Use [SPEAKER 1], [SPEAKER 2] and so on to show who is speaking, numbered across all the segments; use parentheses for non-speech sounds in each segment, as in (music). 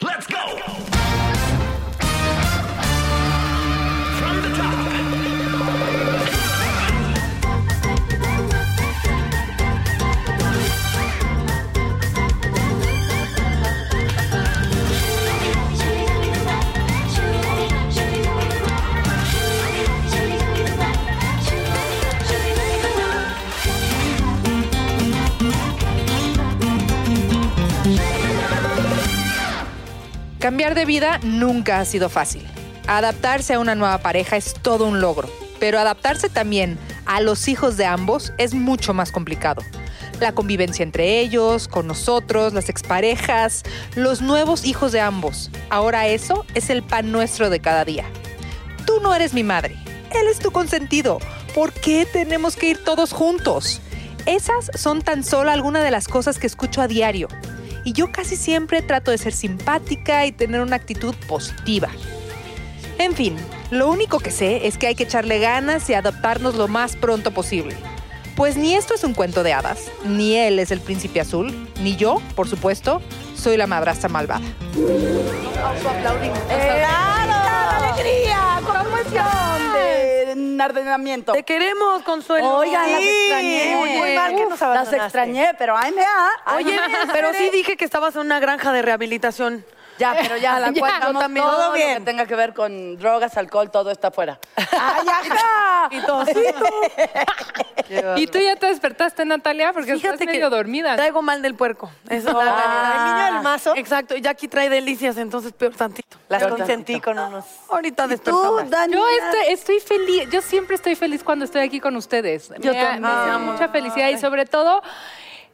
[SPEAKER 1] Let's go!
[SPEAKER 2] Cambiar de vida nunca ha sido fácil. Adaptarse a una nueva pareja es todo un logro, pero adaptarse también a los hijos de ambos es mucho más complicado. La convivencia entre ellos, con nosotros, las exparejas, los nuevos hijos de ambos. Ahora eso es el pan nuestro de cada día. Tú no eres mi madre, él es tu consentido. ¿Por qué tenemos que ir todos juntos? Esas son tan solo algunas de las cosas que escucho a diario. Y yo casi siempre trato de ser simpática y tener una actitud positiva. En fin, lo único que sé es que hay que echarle ganas y adaptarnos lo más pronto posible. Pues ni esto es un cuento de hadas, ni él es el príncipe azul, ni yo, por supuesto, soy la madrastra malvada.
[SPEAKER 3] ¡Claro! ¡Alegría! ¡Con ordenamiento!
[SPEAKER 4] Te queremos, Consuelo.
[SPEAKER 3] Oigan, las
[SPEAKER 4] Sí.
[SPEAKER 3] extrañé.
[SPEAKER 4] Muy mal que nos
[SPEAKER 3] Las
[SPEAKER 4] abandonaste.
[SPEAKER 3] extrañé, pero ay, me da.
[SPEAKER 4] Oye, pero sí dije que estabas en una granja de rehabilitación.
[SPEAKER 3] Ya, pero ya, (laughs)
[SPEAKER 4] A la
[SPEAKER 3] ya,
[SPEAKER 4] cual yo
[SPEAKER 3] estamos
[SPEAKER 4] también.
[SPEAKER 3] todo,
[SPEAKER 4] Todo
[SPEAKER 3] lo
[SPEAKER 4] bien.
[SPEAKER 3] que tenga que ver con drogas, alcohol, todo está afuera. ¡Ay, ajá! (laughs)
[SPEAKER 4] Y todo. (laughs)
[SPEAKER 2] ¿Y tú ya te despertaste, Natalia? Porque
[SPEAKER 4] Fíjate
[SPEAKER 2] estás
[SPEAKER 4] que
[SPEAKER 2] medio dormida.
[SPEAKER 4] Traigo mal del puerco. Esa es la realidad.
[SPEAKER 3] El niño del mazo.
[SPEAKER 4] Exacto. Y Jackie trae delicias, entonces peor tantito.
[SPEAKER 3] Las
[SPEAKER 4] Peor
[SPEAKER 3] consentí
[SPEAKER 4] tantito.
[SPEAKER 3] con unos...
[SPEAKER 4] Ahorita
[SPEAKER 3] ¿Tú,
[SPEAKER 4] despertamos.
[SPEAKER 3] Dani?
[SPEAKER 2] Yo estoy, estoy feliz, yo siempre estoy feliz cuando estoy aquí con ustedes.
[SPEAKER 3] Yo
[SPEAKER 2] me,
[SPEAKER 3] también.
[SPEAKER 2] me da mucha felicidad y sobre todo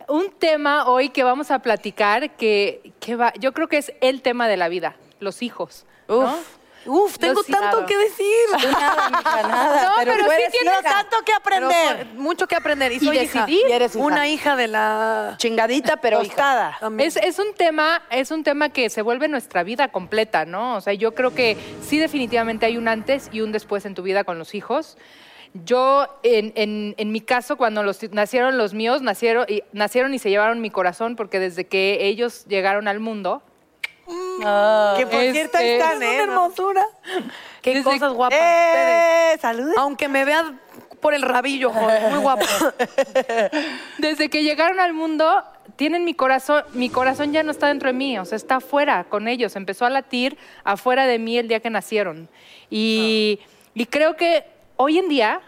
[SPEAKER 2] un tema hoy que vamos a platicar que, que va, yo creo que es el tema de la vida, los hijos. ¿no?
[SPEAKER 4] Uf. Uf, tengo
[SPEAKER 2] Los-
[SPEAKER 4] tanto
[SPEAKER 2] claro.
[SPEAKER 4] que decir. (laughs)
[SPEAKER 3] Nada, mija, nada.
[SPEAKER 2] No, pero sí
[SPEAKER 3] tú eres
[SPEAKER 2] tienes
[SPEAKER 3] hija.
[SPEAKER 4] tanto que aprender. mucho que aprender. Y,
[SPEAKER 2] Y
[SPEAKER 4] soy hija.
[SPEAKER 2] decidir.
[SPEAKER 3] Y eres hija.
[SPEAKER 4] Una hija de la...
[SPEAKER 3] Chingadita, pero hija.
[SPEAKER 2] Es, es un tema, es un tema que se vuelve nuestra vida completa, ¿no? O sea, yo creo que sí definitivamente hay un antes y un después en tu vida con los hijos. Yo, en, en- en mi caso, cuando los, nacieron los míos, nacieron y, nacieron y se llevaron mi corazón, porque desde que ellos llegaron al mundo,
[SPEAKER 4] que por cierto ahí están, ¿eh? Una hermosura. Qué
[SPEAKER 2] Desde-
[SPEAKER 4] cosas guapas
[SPEAKER 3] ¡Eh!
[SPEAKER 4] Aunque me vean por el rabillo, joder. Muy guapo. (laughs)
[SPEAKER 2] desde que llegaron al mundo, tienen mi corazón, mi corazón ya no está dentro de mí, o sea, está afuera con ellos, empezó a latir afuera de mí el día que nacieron. Y, y creo que hoy en día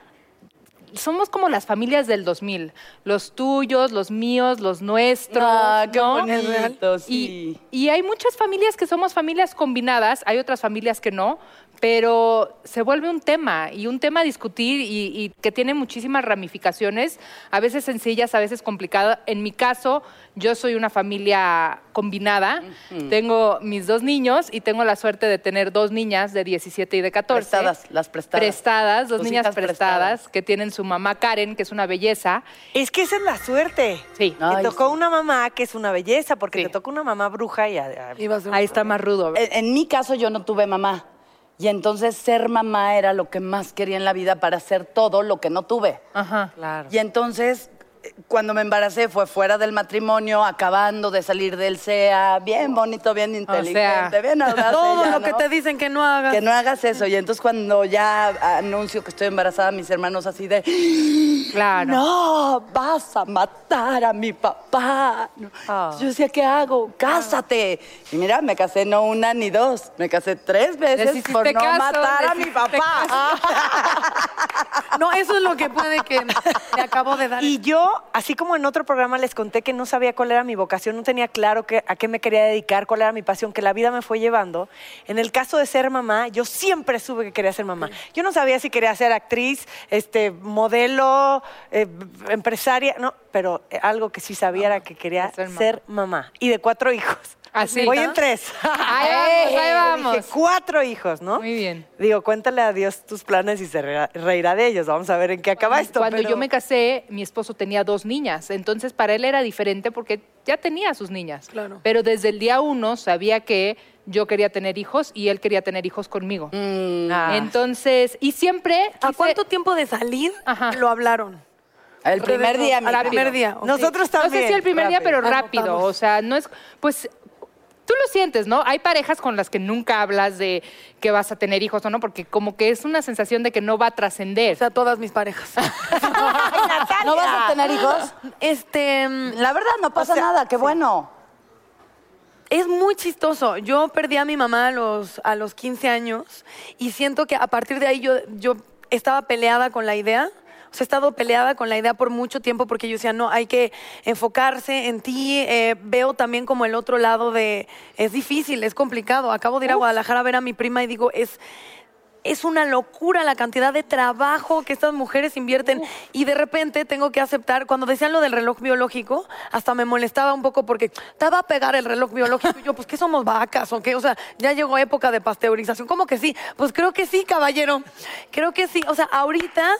[SPEAKER 2] somos como las familias del 2000, los tuyos, los míos, los nuestros.
[SPEAKER 3] Ah, qué
[SPEAKER 2] ¿no?
[SPEAKER 3] bonito,
[SPEAKER 2] Y,
[SPEAKER 3] sí.
[SPEAKER 2] y hay muchas familias que somos familias combinadas, hay otras familias que no, pero se vuelve un tema y un tema a discutir y, y que tiene muchísimas ramificaciones, a veces sencillas, a veces complicadas. En mi caso, yo soy una familia combinada, tengo mis dos niños y tengo la suerte de tener dos niñas de 17 y de 14.
[SPEAKER 3] Prestadas, las prestadas.
[SPEAKER 2] Prestadas, dos
[SPEAKER 3] Tus
[SPEAKER 2] niñas prestadas,
[SPEAKER 3] prestadas.
[SPEAKER 2] que tienen su mamá Karen, que es una belleza.
[SPEAKER 5] Es que esa es la suerte.
[SPEAKER 2] Sí.
[SPEAKER 3] Ay,
[SPEAKER 5] te tocó
[SPEAKER 3] sí.
[SPEAKER 5] una mamá que es una belleza, porque
[SPEAKER 2] Sí.
[SPEAKER 5] te tocó una mamá bruja y... a- a-
[SPEAKER 2] Ahí está más rudo.
[SPEAKER 3] En, en mi caso yo no tuve mamá. Y entonces ser mamá era lo que más quería en la vida para hacer todo lo que no tuve.
[SPEAKER 2] Ajá.
[SPEAKER 5] Claro.
[SPEAKER 3] Y entonces cuando me embaracé fue fuera del matrimonio, acabando de salir del SEA, bien bonito, bien inteligente, bien audaz (laughs)
[SPEAKER 4] Todo
[SPEAKER 3] ella,
[SPEAKER 4] lo que te dicen que no hagas.
[SPEAKER 3] Que no hagas eso. Y entonces cuando ya anuncio que estoy embarazada, mis hermanos así de...
[SPEAKER 2] Claro.
[SPEAKER 3] No, vas a matar a mi papá.
[SPEAKER 2] Ah.
[SPEAKER 3] Yo decía, ¿qué hago? Cásate. Y mira, me casé no una ni dos, me casé tres veces por no
[SPEAKER 2] caso,
[SPEAKER 3] matar a mi papá. (laughs)
[SPEAKER 4] No, eso es lo que puede que me acabo de dar.
[SPEAKER 5] Y yo, así como en otro programa les conté que no sabía cuál era mi vocación, no tenía claro que- a qué me quería dedicar, cuál era mi pasión, que la vida me fue llevando. En el caso de ser mamá, yo siempre supe que quería ser mamá. Yo no sabía si quería ser actriz, este, modelo, eh, empresaria, no, pero eh, algo que sí sabía era que quería
[SPEAKER 2] Ser
[SPEAKER 5] ser
[SPEAKER 2] mamá.
[SPEAKER 5] mamá. Y de cuatro hijos.
[SPEAKER 2] Así.
[SPEAKER 5] Voy en tres. (laughs)
[SPEAKER 2] Ahí vamos, ahí vamos.
[SPEAKER 5] Dije, cuatro hijos, ¿no?
[SPEAKER 2] Muy bien.
[SPEAKER 5] Digo, cuéntale a Dios tus planes y se reirá, de ellos. Vamos a ver en qué acaba esto.
[SPEAKER 2] Cuando
[SPEAKER 5] pero-
[SPEAKER 2] yo me casé, mi esposo tenía dos niñas, entonces para él era diferente porque ya tenía sus niñas.
[SPEAKER 4] Claro.
[SPEAKER 2] Pero desde el día uno sabía que yo quería tener hijos y él quería tener hijos conmigo.
[SPEAKER 5] Ah.
[SPEAKER 2] Entonces, y siempre...
[SPEAKER 4] ¿A
[SPEAKER 2] quise-
[SPEAKER 4] cuánto tiempo de salir
[SPEAKER 2] Ajá.
[SPEAKER 4] lo hablaron?
[SPEAKER 3] El primer día, mi
[SPEAKER 4] primer día. ok.
[SPEAKER 5] Nosotros
[SPEAKER 2] No
[SPEAKER 5] también.
[SPEAKER 2] sé si el primer día, pero
[SPEAKER 4] Rápido.
[SPEAKER 2] rápido.
[SPEAKER 4] Anotamos.
[SPEAKER 2] O sea, no es. Pues tú lo sientes, ¿no? Hay parejas con las que nunca hablas de que vas a tener hijos o no, porque como que es una sensación de que no va a
[SPEAKER 4] O
[SPEAKER 2] trascender.
[SPEAKER 4] sea, todas mis parejas. (laughs)
[SPEAKER 3] ¿No vas a tener hijos?
[SPEAKER 4] Este, mm,
[SPEAKER 3] La verdad, no pasa nada, qué bueno.
[SPEAKER 4] es muy chistoso. Yo perdí a mi mamá a los, a los 15 años y siento que a partir de ahí yo, yo estaba peleada con la idea. He estado peleada con la idea por mucho tiempo porque yo decía, no, hay que enfocarse en ti. Eh, veo también como el otro lado de, es difícil, es complicado. Acabo de ir a Guadalajara a ver a mi prima y digo, es, es una locura la cantidad de trabajo que estas mujeres invierten y de repente tengo que aceptar, cuando decían lo del reloj biológico, hasta me molestaba un poco porque va a pegar el reloj biológico y yo, pues ¿qué somos vacas o qué? O sea, ya llegó época de pasteurización, ¿cómo que sí? Pues creo que sí, caballero, creo que sí, o sea, ahorita...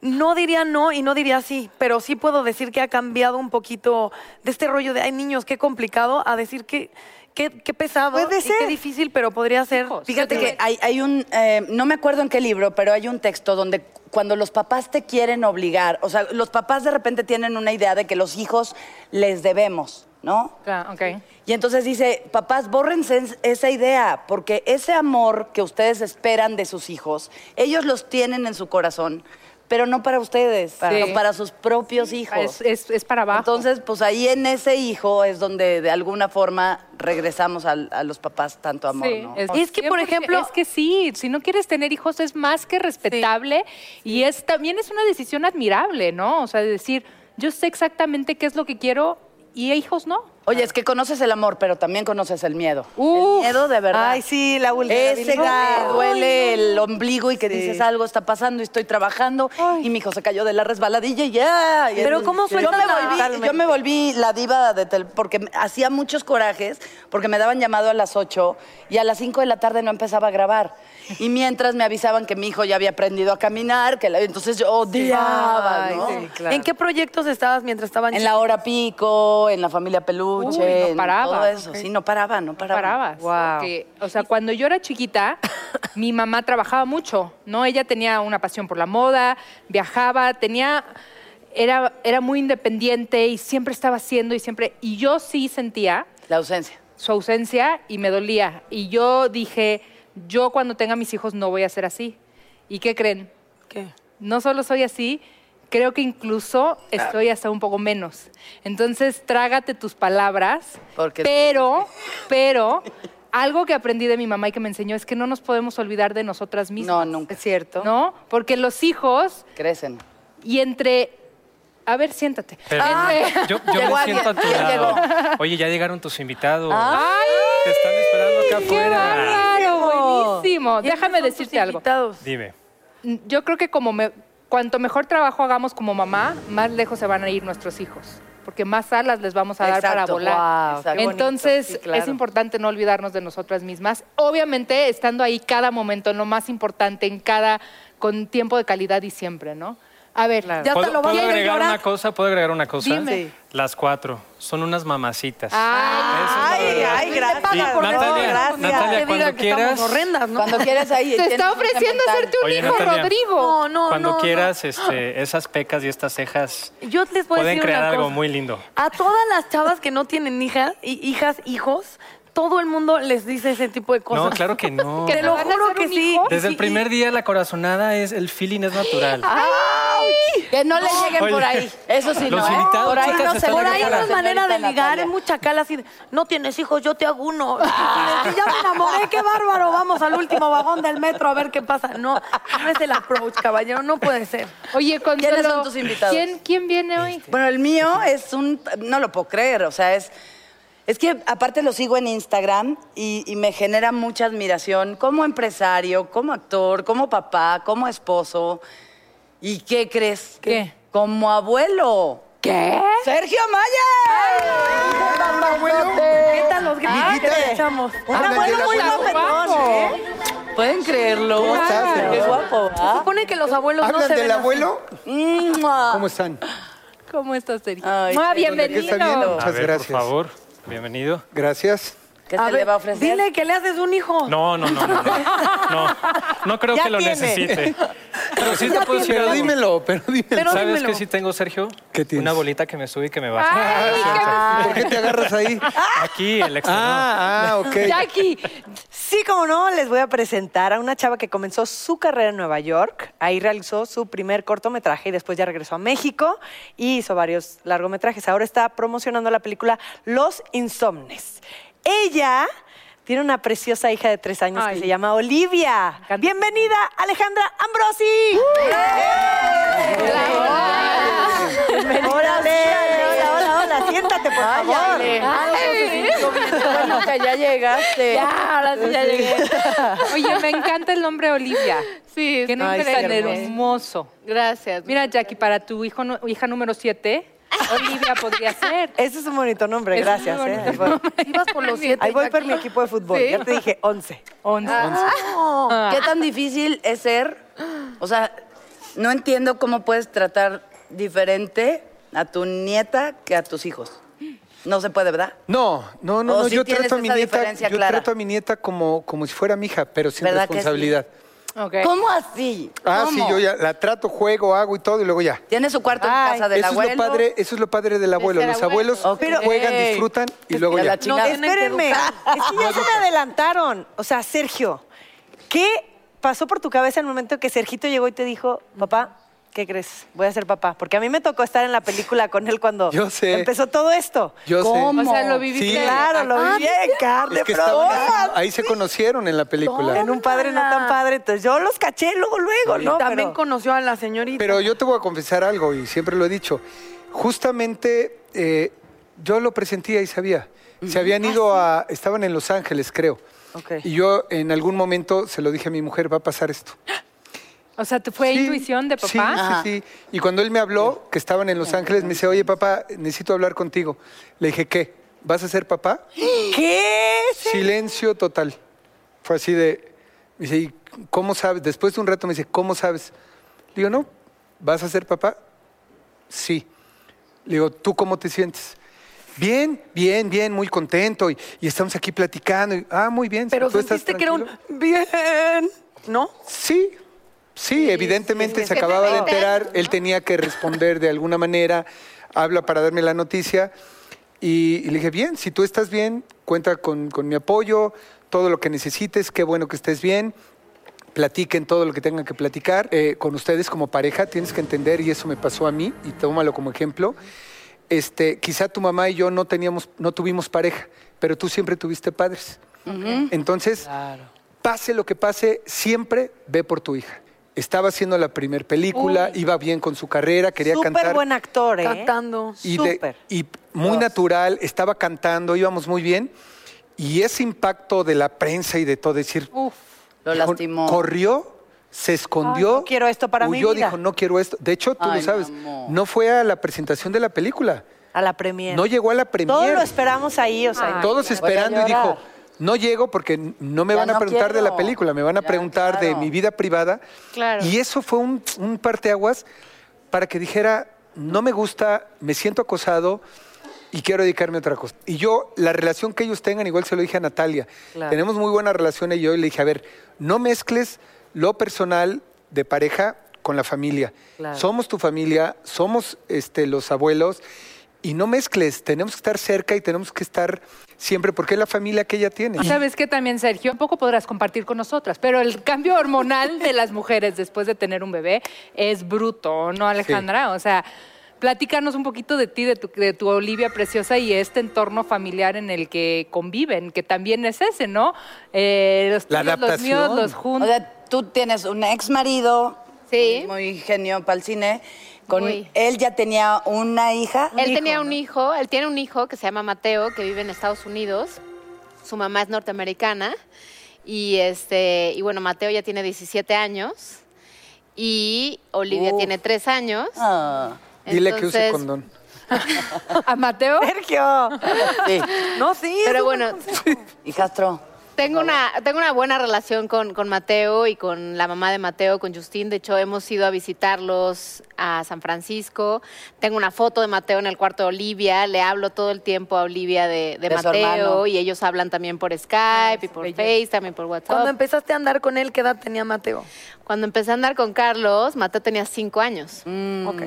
[SPEAKER 4] No diría no y no diría sí, pero sí puedo decir que ha cambiado un poquito de este rollo de, ay niños, qué complicado, a decir que qué, qué pesado
[SPEAKER 5] Puede
[SPEAKER 4] y
[SPEAKER 5] ser.
[SPEAKER 4] qué difícil, pero podría ser.
[SPEAKER 3] Fíjate que hay, hay un, eh, no me acuerdo en qué libro, pero hay un texto donde cuando los papás te quieren obligar, o sea, los papás de repente tienen una idea de que los hijos les debemos, ¿no?
[SPEAKER 2] Claro, ok.
[SPEAKER 3] Y entonces dice, papás, bórrense es- esa idea, porque ese amor que ustedes esperan de sus hijos, ellos los tienen en su corazón, pero no para ustedes, sino para sus propios hijos.
[SPEAKER 2] Es, es- es para abajo.
[SPEAKER 3] Entonces, pues ahí en ese hijo es donde de alguna forma regresamos al- a, los papás tanto amor,
[SPEAKER 2] Sí,
[SPEAKER 3] ¿no?
[SPEAKER 2] es,
[SPEAKER 4] que, por
[SPEAKER 2] 100%,
[SPEAKER 4] ejemplo-
[SPEAKER 2] Es que sí, si no quieres tener hijos es más que respetable y es también es una decisión admirable, ¿no? O sea, de decir, yo sé exactamente qué es lo que quiero y hijos no.
[SPEAKER 3] Oye, es que conoces el amor, pero también conoces el miedo.
[SPEAKER 2] Uf.
[SPEAKER 3] el miedo de verdad.
[SPEAKER 5] Ay, sí, la última.
[SPEAKER 3] Ese que duele el ombligo y que dices algo está pasando y estoy trabajando y mi hijo se cayó de la resbaladilla y ya.
[SPEAKER 4] Pero ¿cómo
[SPEAKER 3] yo me, volví, yo me volví la diva de tel- porque hacía muchos corajes porque me daban llamado a las 8 y a las 5 de la tarde no empezaba a grabar. Y mientras me avisaban que mi hijo ya había aprendido a caminar, que la- entonces yo odiaba, ¿no?
[SPEAKER 5] sí, claro.
[SPEAKER 4] ¿En qué proyectos estabas mientras estaban
[SPEAKER 3] En la hora pico, en la familia peluche,
[SPEAKER 2] Uy, no paraba.
[SPEAKER 3] todo eso. Sí, no paraba, no paraba.
[SPEAKER 2] parabas.
[SPEAKER 5] Wow.
[SPEAKER 2] o sea, cuando yo era chiquita, mi mamá trabajaba mucho, ¿no? Ella tenía una pasión por la moda, viajaba, tenía, era, era muy independiente y siempre estaba haciendo y siempre, y yo sí sentía
[SPEAKER 3] La ausencia.
[SPEAKER 2] su ausencia y me dolía. Y yo dije, yo cuando tenga mis hijos no voy a ser así. ¿Y qué creen?
[SPEAKER 4] ¿Qué?
[SPEAKER 2] no solo soy así, creo que incluso estoy hasta un poco menos. Entonces, trágate tus palabras,
[SPEAKER 3] Porque-
[SPEAKER 2] pero, pero, algo que aprendí de mi mamá y que me enseñó es que no nos podemos olvidar de nosotras mismas.
[SPEAKER 3] No, nunca.
[SPEAKER 5] Es cierto.
[SPEAKER 2] ¿No? Porque los hijos,
[SPEAKER 3] Crecen.
[SPEAKER 2] y entre... A ver, siéntate.
[SPEAKER 6] Pero
[SPEAKER 2] Entre-
[SPEAKER 6] yo, yo (laughs) me siento a tu
[SPEAKER 3] ¿quién
[SPEAKER 6] lado. Oye, ya llegaron tus invitados.
[SPEAKER 2] ¡Ay!
[SPEAKER 6] Te están esperando acá
[SPEAKER 2] ¡Qué
[SPEAKER 6] afuera.
[SPEAKER 2] bárbaro! Buenísimo.
[SPEAKER 4] ¿Quiénes
[SPEAKER 2] Déjame decirte algo.
[SPEAKER 4] invitados?
[SPEAKER 6] Dime.
[SPEAKER 2] yo creo que como me- cuanto mejor trabajo hagamos como mamá, más lejos se van a ir nuestros hijos, porque más alas les vamos a dar para volar. Entonces,
[SPEAKER 5] Sí, claro.
[SPEAKER 2] es importante no olvidarnos de nosotras mismas. Obviamente, estando ahí cada momento, en lo más importante, en cada, con tiempo de calidad y siempre, ¿no?
[SPEAKER 7] A ver,
[SPEAKER 4] Ya hasta
[SPEAKER 6] ¿Puedo,
[SPEAKER 4] lo vas a
[SPEAKER 6] agregar
[SPEAKER 4] llorar.
[SPEAKER 6] una cosa? ¿Puedo agregar una cosa?
[SPEAKER 7] Dime.
[SPEAKER 6] Las cuatro. Son unas mamacitas.
[SPEAKER 5] Ay, ay, gracias. no,
[SPEAKER 6] todo.
[SPEAKER 5] gracias.
[SPEAKER 6] Natalia,
[SPEAKER 4] Que
[SPEAKER 6] cuando
[SPEAKER 4] diga que estamos
[SPEAKER 6] quieras-
[SPEAKER 4] horrendas, ¿no?
[SPEAKER 3] Cuando quieras ahí.
[SPEAKER 7] te está ofreciendo hacerte un
[SPEAKER 6] Oye,
[SPEAKER 7] hijo,
[SPEAKER 6] Natalia.
[SPEAKER 7] Rodrigo.
[SPEAKER 4] No, no,
[SPEAKER 6] Cuando
[SPEAKER 4] no,
[SPEAKER 6] quieras, este, esas pecas y estas cejas
[SPEAKER 4] Yo les voy a
[SPEAKER 6] pueden
[SPEAKER 4] decir
[SPEAKER 6] crear
[SPEAKER 4] una
[SPEAKER 6] algo muy lindo.
[SPEAKER 4] A todas las chavas que no tienen hijas, hijas, hijos, todo el mundo les dice ese tipo de cosas.
[SPEAKER 6] No, claro que no.
[SPEAKER 7] ¿Que (laughs)
[SPEAKER 4] Te lo juro que sí.
[SPEAKER 7] hijo?
[SPEAKER 6] Desde el primer día la corazonada es el feeling es natural.
[SPEAKER 3] Que no le lleguen
[SPEAKER 6] Oye.
[SPEAKER 3] por ahí. Eso sí,
[SPEAKER 6] Los
[SPEAKER 3] no. ¿eh?
[SPEAKER 6] invitados,
[SPEAKER 3] por ahí
[SPEAKER 6] chicas,
[SPEAKER 3] no se
[SPEAKER 4] Por ahí no es manera de ligar, es mucha cala así de, no tienes hijos, yo te hago uno. (laughs) Y ya me enamoré, qué bárbaro, vamos al último vagón del metro a ver qué pasa. No, no es el approach, caballero, no puede ser.
[SPEAKER 7] Oye, Consuelo,
[SPEAKER 3] ¿Quiénes son tus invitados?
[SPEAKER 7] ¿quién, quién viene hoy?
[SPEAKER 3] Bueno, el mío es un. No lo puedo creer, o sea, es. Es que aparte lo sigo en Instagram y, y me genera mucha admiración como empresario, como actor, como papá, como esposo. ¿Y qué crees?
[SPEAKER 2] ¿Qué?
[SPEAKER 3] Como abuelo.
[SPEAKER 7] ¿Qué?
[SPEAKER 3] ¡Sergio Maya!
[SPEAKER 4] ¿Qué tal los gritos que le echamos?
[SPEAKER 5] Un abuelo muy guapetón, ¿eh?
[SPEAKER 3] ¿Pueden creerlo?
[SPEAKER 8] ¿Cómo estás,
[SPEAKER 3] Qué
[SPEAKER 8] Sergio?
[SPEAKER 3] guapo,
[SPEAKER 4] Se supone que los abuelos no
[SPEAKER 8] ¿Hablan
[SPEAKER 4] se ven
[SPEAKER 8] del abuelo?
[SPEAKER 3] ¡Mua!
[SPEAKER 8] ¿Cómo están?
[SPEAKER 7] ¿Cómo estás, Sergio?
[SPEAKER 3] Ay,
[SPEAKER 7] Ah,
[SPEAKER 3] Sergio,
[SPEAKER 8] ¿De qué está bien?
[SPEAKER 7] bienvenido.
[SPEAKER 8] Muchas gracias.
[SPEAKER 6] por favor, bienvenido.
[SPEAKER 8] Gracias.
[SPEAKER 3] ¿Qué
[SPEAKER 4] A
[SPEAKER 3] se
[SPEAKER 4] ver,
[SPEAKER 3] le va a ofrecer?
[SPEAKER 4] Dile que le haces un hijo.
[SPEAKER 6] No, no, no, no. No, no, no creo
[SPEAKER 5] Ya
[SPEAKER 6] que lo
[SPEAKER 5] tiene.
[SPEAKER 6] necesite. Pero sí te puedo decir
[SPEAKER 8] Pero
[SPEAKER 6] algo.
[SPEAKER 8] dímelo, pero dímelo.
[SPEAKER 4] Pero
[SPEAKER 6] ¿Sabes
[SPEAKER 4] dímelo.
[SPEAKER 6] qué sí tengo, Sergio?
[SPEAKER 8] ¿Qué tienes?
[SPEAKER 6] Una bolita que me sube y que me baja.
[SPEAKER 7] Ay,
[SPEAKER 8] ¿Por qué te agarras ahí?
[SPEAKER 6] Aquí, el exterior.
[SPEAKER 8] Ah, ah, ok.
[SPEAKER 7] Jackie,
[SPEAKER 5] Sí, como no, les voy a presentar a una chava que comenzó su carrera en Nueva York. Ahí realizó su primer cortometraje y después ya regresó a México y hizo varios largometrajes. Ahora está promocionando la película Los Insomnes. Ella tiene una preciosa hija de tres años
[SPEAKER 7] Ay.
[SPEAKER 5] que se llama Olivia. Bienvenida, Alejandra Ambrosi. Órale, hola, hola, hola. Siéntate, por
[SPEAKER 3] Ay,
[SPEAKER 5] favor.
[SPEAKER 3] Ale. Bueno, que ya llegaste.
[SPEAKER 7] ya, ahora sí ya llegué.
[SPEAKER 2] Oye, me encanta el nombre Olivia.
[SPEAKER 7] Sí,
[SPEAKER 2] Qué
[SPEAKER 7] está
[SPEAKER 2] nombre
[SPEAKER 3] Ay,
[SPEAKER 2] tan
[SPEAKER 3] hermoso.
[SPEAKER 7] Gracias.
[SPEAKER 2] Mira, Jackie, para tu hijo, hija número 7, Olivia podría ser.
[SPEAKER 5] Ese es un bonito nombre,
[SPEAKER 2] Es
[SPEAKER 5] gracias. ¿eh?
[SPEAKER 2] bonito
[SPEAKER 5] Ahí voy.
[SPEAKER 4] Ibas por los siete.
[SPEAKER 5] Ahí voy por mi equipo de fútbol.
[SPEAKER 2] Sí.
[SPEAKER 5] Ya te dije 11.
[SPEAKER 2] Once.
[SPEAKER 3] ¿Qué tan difícil es ser? O sea, no entiendo cómo puedes tratar diferente a tu nieta que a tus hijos. No se puede, ¿verdad?
[SPEAKER 8] No, no, no,
[SPEAKER 3] ¿O
[SPEAKER 8] no. yo trato a mi nieta, yo
[SPEAKER 3] clara?
[SPEAKER 8] trato a mi nieta como, como si fuera mi hija, pero sin
[SPEAKER 3] ¿Verdad que sí? ¿Cómo así?
[SPEAKER 8] Ah,
[SPEAKER 3] ¿Cómo?
[SPEAKER 8] sí, yo ya la trato, juego, hago y todo y luego ya.
[SPEAKER 3] Tiene su cuarto en
[SPEAKER 5] Ay,
[SPEAKER 3] casa del
[SPEAKER 8] eso
[SPEAKER 3] abuelo.
[SPEAKER 8] es lo padre, eso es lo padre del abuelo. Los
[SPEAKER 7] abuelo.
[SPEAKER 8] abuelos juegan, disfrutan y luego
[SPEAKER 3] Ya la
[SPEAKER 4] que
[SPEAKER 5] Espérenme, es que ya se me adelantaron. O sea, Sergio, ¿qué pasó por tu cabeza en el momento que Sergito llegó y te dijo, papá, ¿qué crees? Voy a ser papá. Porque a mí me tocó estar en la película con él cuando
[SPEAKER 8] Yo sé.
[SPEAKER 5] empezó todo esto.
[SPEAKER 8] Yo
[SPEAKER 3] ¿Cómo?
[SPEAKER 8] sé.
[SPEAKER 7] O sea, lo viviste.
[SPEAKER 8] Sí.
[SPEAKER 5] Claro, lo
[SPEAKER 4] Ah,
[SPEAKER 5] viví en carne
[SPEAKER 8] Es que estaban ahí, se conocieron en la película.
[SPEAKER 5] En un padre no tan padre. Entonces yo los caché luego, luego,
[SPEAKER 4] Y
[SPEAKER 5] ¿no?
[SPEAKER 4] también
[SPEAKER 5] Pero-
[SPEAKER 4] conoció a la señorita.
[SPEAKER 8] Pero yo te voy a confesar algo y siempre lo he dicho. Justamente eh, yo lo presentía y sabía. Se habían ido a... Estaban en Los Ángeles, creo.
[SPEAKER 5] Ok.
[SPEAKER 8] Y yo en algún momento se lo dije a mi mujer, va a pasar esto.
[SPEAKER 2] O sea, ¿te fue
[SPEAKER 8] Sí,
[SPEAKER 2] intuición de papá?
[SPEAKER 8] Sí, sí, sí. Y cuando él me habló, que estaban en Los Ángeles, me dice, oye, papá, necesito hablar contigo. Le dije, ¿qué? ¿Vas a ser papá?
[SPEAKER 5] ¿Qué?
[SPEAKER 8] Silencio total. Fue así de... Me dice, ¿y cómo sabes? Después de un rato me dice, ¿cómo sabes? Le digo, no, ¿vas a ser papá? Sí. Le digo, ¿tú cómo te sientes? Bien, bien, bien, muy contento. Y, y estamos aquí platicando. y, ah, muy bien.
[SPEAKER 4] Pero
[SPEAKER 8] ¿tú estás
[SPEAKER 4] sentiste que era un
[SPEAKER 8] tranquilo?".
[SPEAKER 4] bien, ¿no?
[SPEAKER 8] Sí, sí, evidentemente se
[SPEAKER 7] ¿Qué te
[SPEAKER 8] acababa de enterar, él tenía que responder de alguna manera, habla para darme la noticia y, y le dije, bien, si tú estás bien, cuenta con, con mi apoyo, todo lo que necesites, qué bueno que estés bien. Platiquen todo lo que tengan que platicar. Eh, con ustedes como pareja tienes que entender, y eso me pasó a mí, y tómalo como ejemplo. Este, quizá tu mamá y yo no teníamos, no tuvimos pareja, pero tú siempre tuviste padres. Entonces, pase lo que pase, siempre ve por tu hija. Estaba haciendo la primer película, iba bien con su carrera, quería
[SPEAKER 5] Súper
[SPEAKER 8] cantar.
[SPEAKER 5] buen actor, ¿eh?
[SPEAKER 4] Cantando.
[SPEAKER 8] y, de-
[SPEAKER 5] Súper.
[SPEAKER 8] y muy natural, estaba cantando, íbamos muy bien. Y ese impacto de la prensa y de todo, decir,
[SPEAKER 3] Lo
[SPEAKER 8] dijo,
[SPEAKER 3] lastimó.
[SPEAKER 8] corrió, se escondió.
[SPEAKER 5] Ay, no quiero esto para mi
[SPEAKER 8] huyó,
[SPEAKER 5] vida.
[SPEAKER 8] dijo, no quiero esto. De hecho, tú
[SPEAKER 3] Ay,
[SPEAKER 8] lo sabes,
[SPEAKER 3] mi
[SPEAKER 8] no fue a la presentación de la película.
[SPEAKER 5] A la premier.
[SPEAKER 8] No llegó a la premier.
[SPEAKER 5] Todo lo esperamos ahí, o sea.
[SPEAKER 8] Todos esperando y dijo. No llego porque no me
[SPEAKER 3] Ya
[SPEAKER 8] van a
[SPEAKER 3] no
[SPEAKER 8] preguntar de la película, me van a
[SPEAKER 3] Ya,
[SPEAKER 8] preguntar de mi vida privada.
[SPEAKER 7] Claro.
[SPEAKER 8] Y eso fue un, un parteaguas para que dijera, no me gusta, me siento acosado y quiero dedicarme a otra cosa. Y yo, la relación que ellos tengan, igual se lo dije a Natalia,
[SPEAKER 5] Claro.
[SPEAKER 8] tenemos muy buena relación y yo y le dije, a ver, no mezcles lo personal de pareja con la familia.
[SPEAKER 5] Claro.
[SPEAKER 8] Somos tu familia, somos este, los abuelos y no mezcles, tenemos que estar cerca y tenemos que estar siempre porque es la familia que ella tiene.
[SPEAKER 2] ¿Sabes qué también, Sergio? Un poco podrás compartir con nosotras, pero el cambio hormonal de las mujeres después de tener un bebé es bruto, ¿no, Alejandra? O sea, platícanos un poquito de ti, de tu, de tu Olivia preciosa y este entorno familiar en el que conviven, que también es ese, ¿no? Eh, los
[SPEAKER 8] La
[SPEAKER 2] tuyos, los míos, los
[SPEAKER 3] O
[SPEAKER 2] juntos.
[SPEAKER 3] sea, tú tienes un ex marido
[SPEAKER 7] Sí.
[SPEAKER 3] muy genio para el cine. Con él ya tenía una hija.
[SPEAKER 7] Él tenía un hijo, él tiene un hijo que se llama Mateo, que vive en Estados Unidos. Su mamá es norteamericana. Y este, y bueno, Mateo ya tiene 17 años. Y Olivia
[SPEAKER 3] Uf.
[SPEAKER 7] tiene 3 años.
[SPEAKER 3] Ah,
[SPEAKER 8] Dile que use condón. (laughs)
[SPEAKER 2] ¿A Mateo?
[SPEAKER 5] Sergio.
[SPEAKER 3] sí.
[SPEAKER 5] No, sí.
[SPEAKER 7] Pero bueno,
[SPEAKER 3] Hijastro.
[SPEAKER 7] Tengo una, tengo una buena relación con, con Mateo y con la mamá de Mateo, con Justin. De hecho, hemos ido a visitarlos a San Francisco. Tengo una foto de Mateo en el cuarto de Olivia. Le hablo todo el tiempo a Olivia de, de. Mateo y ellos hablan también por Skype y por Face, también por WhatsApp.
[SPEAKER 4] Cuando empezaste a andar con él, ¿qué edad tenía Mateo?
[SPEAKER 7] Cuando empecé a andar con Carlos, Mateo tenía cinco años.
[SPEAKER 4] Ok.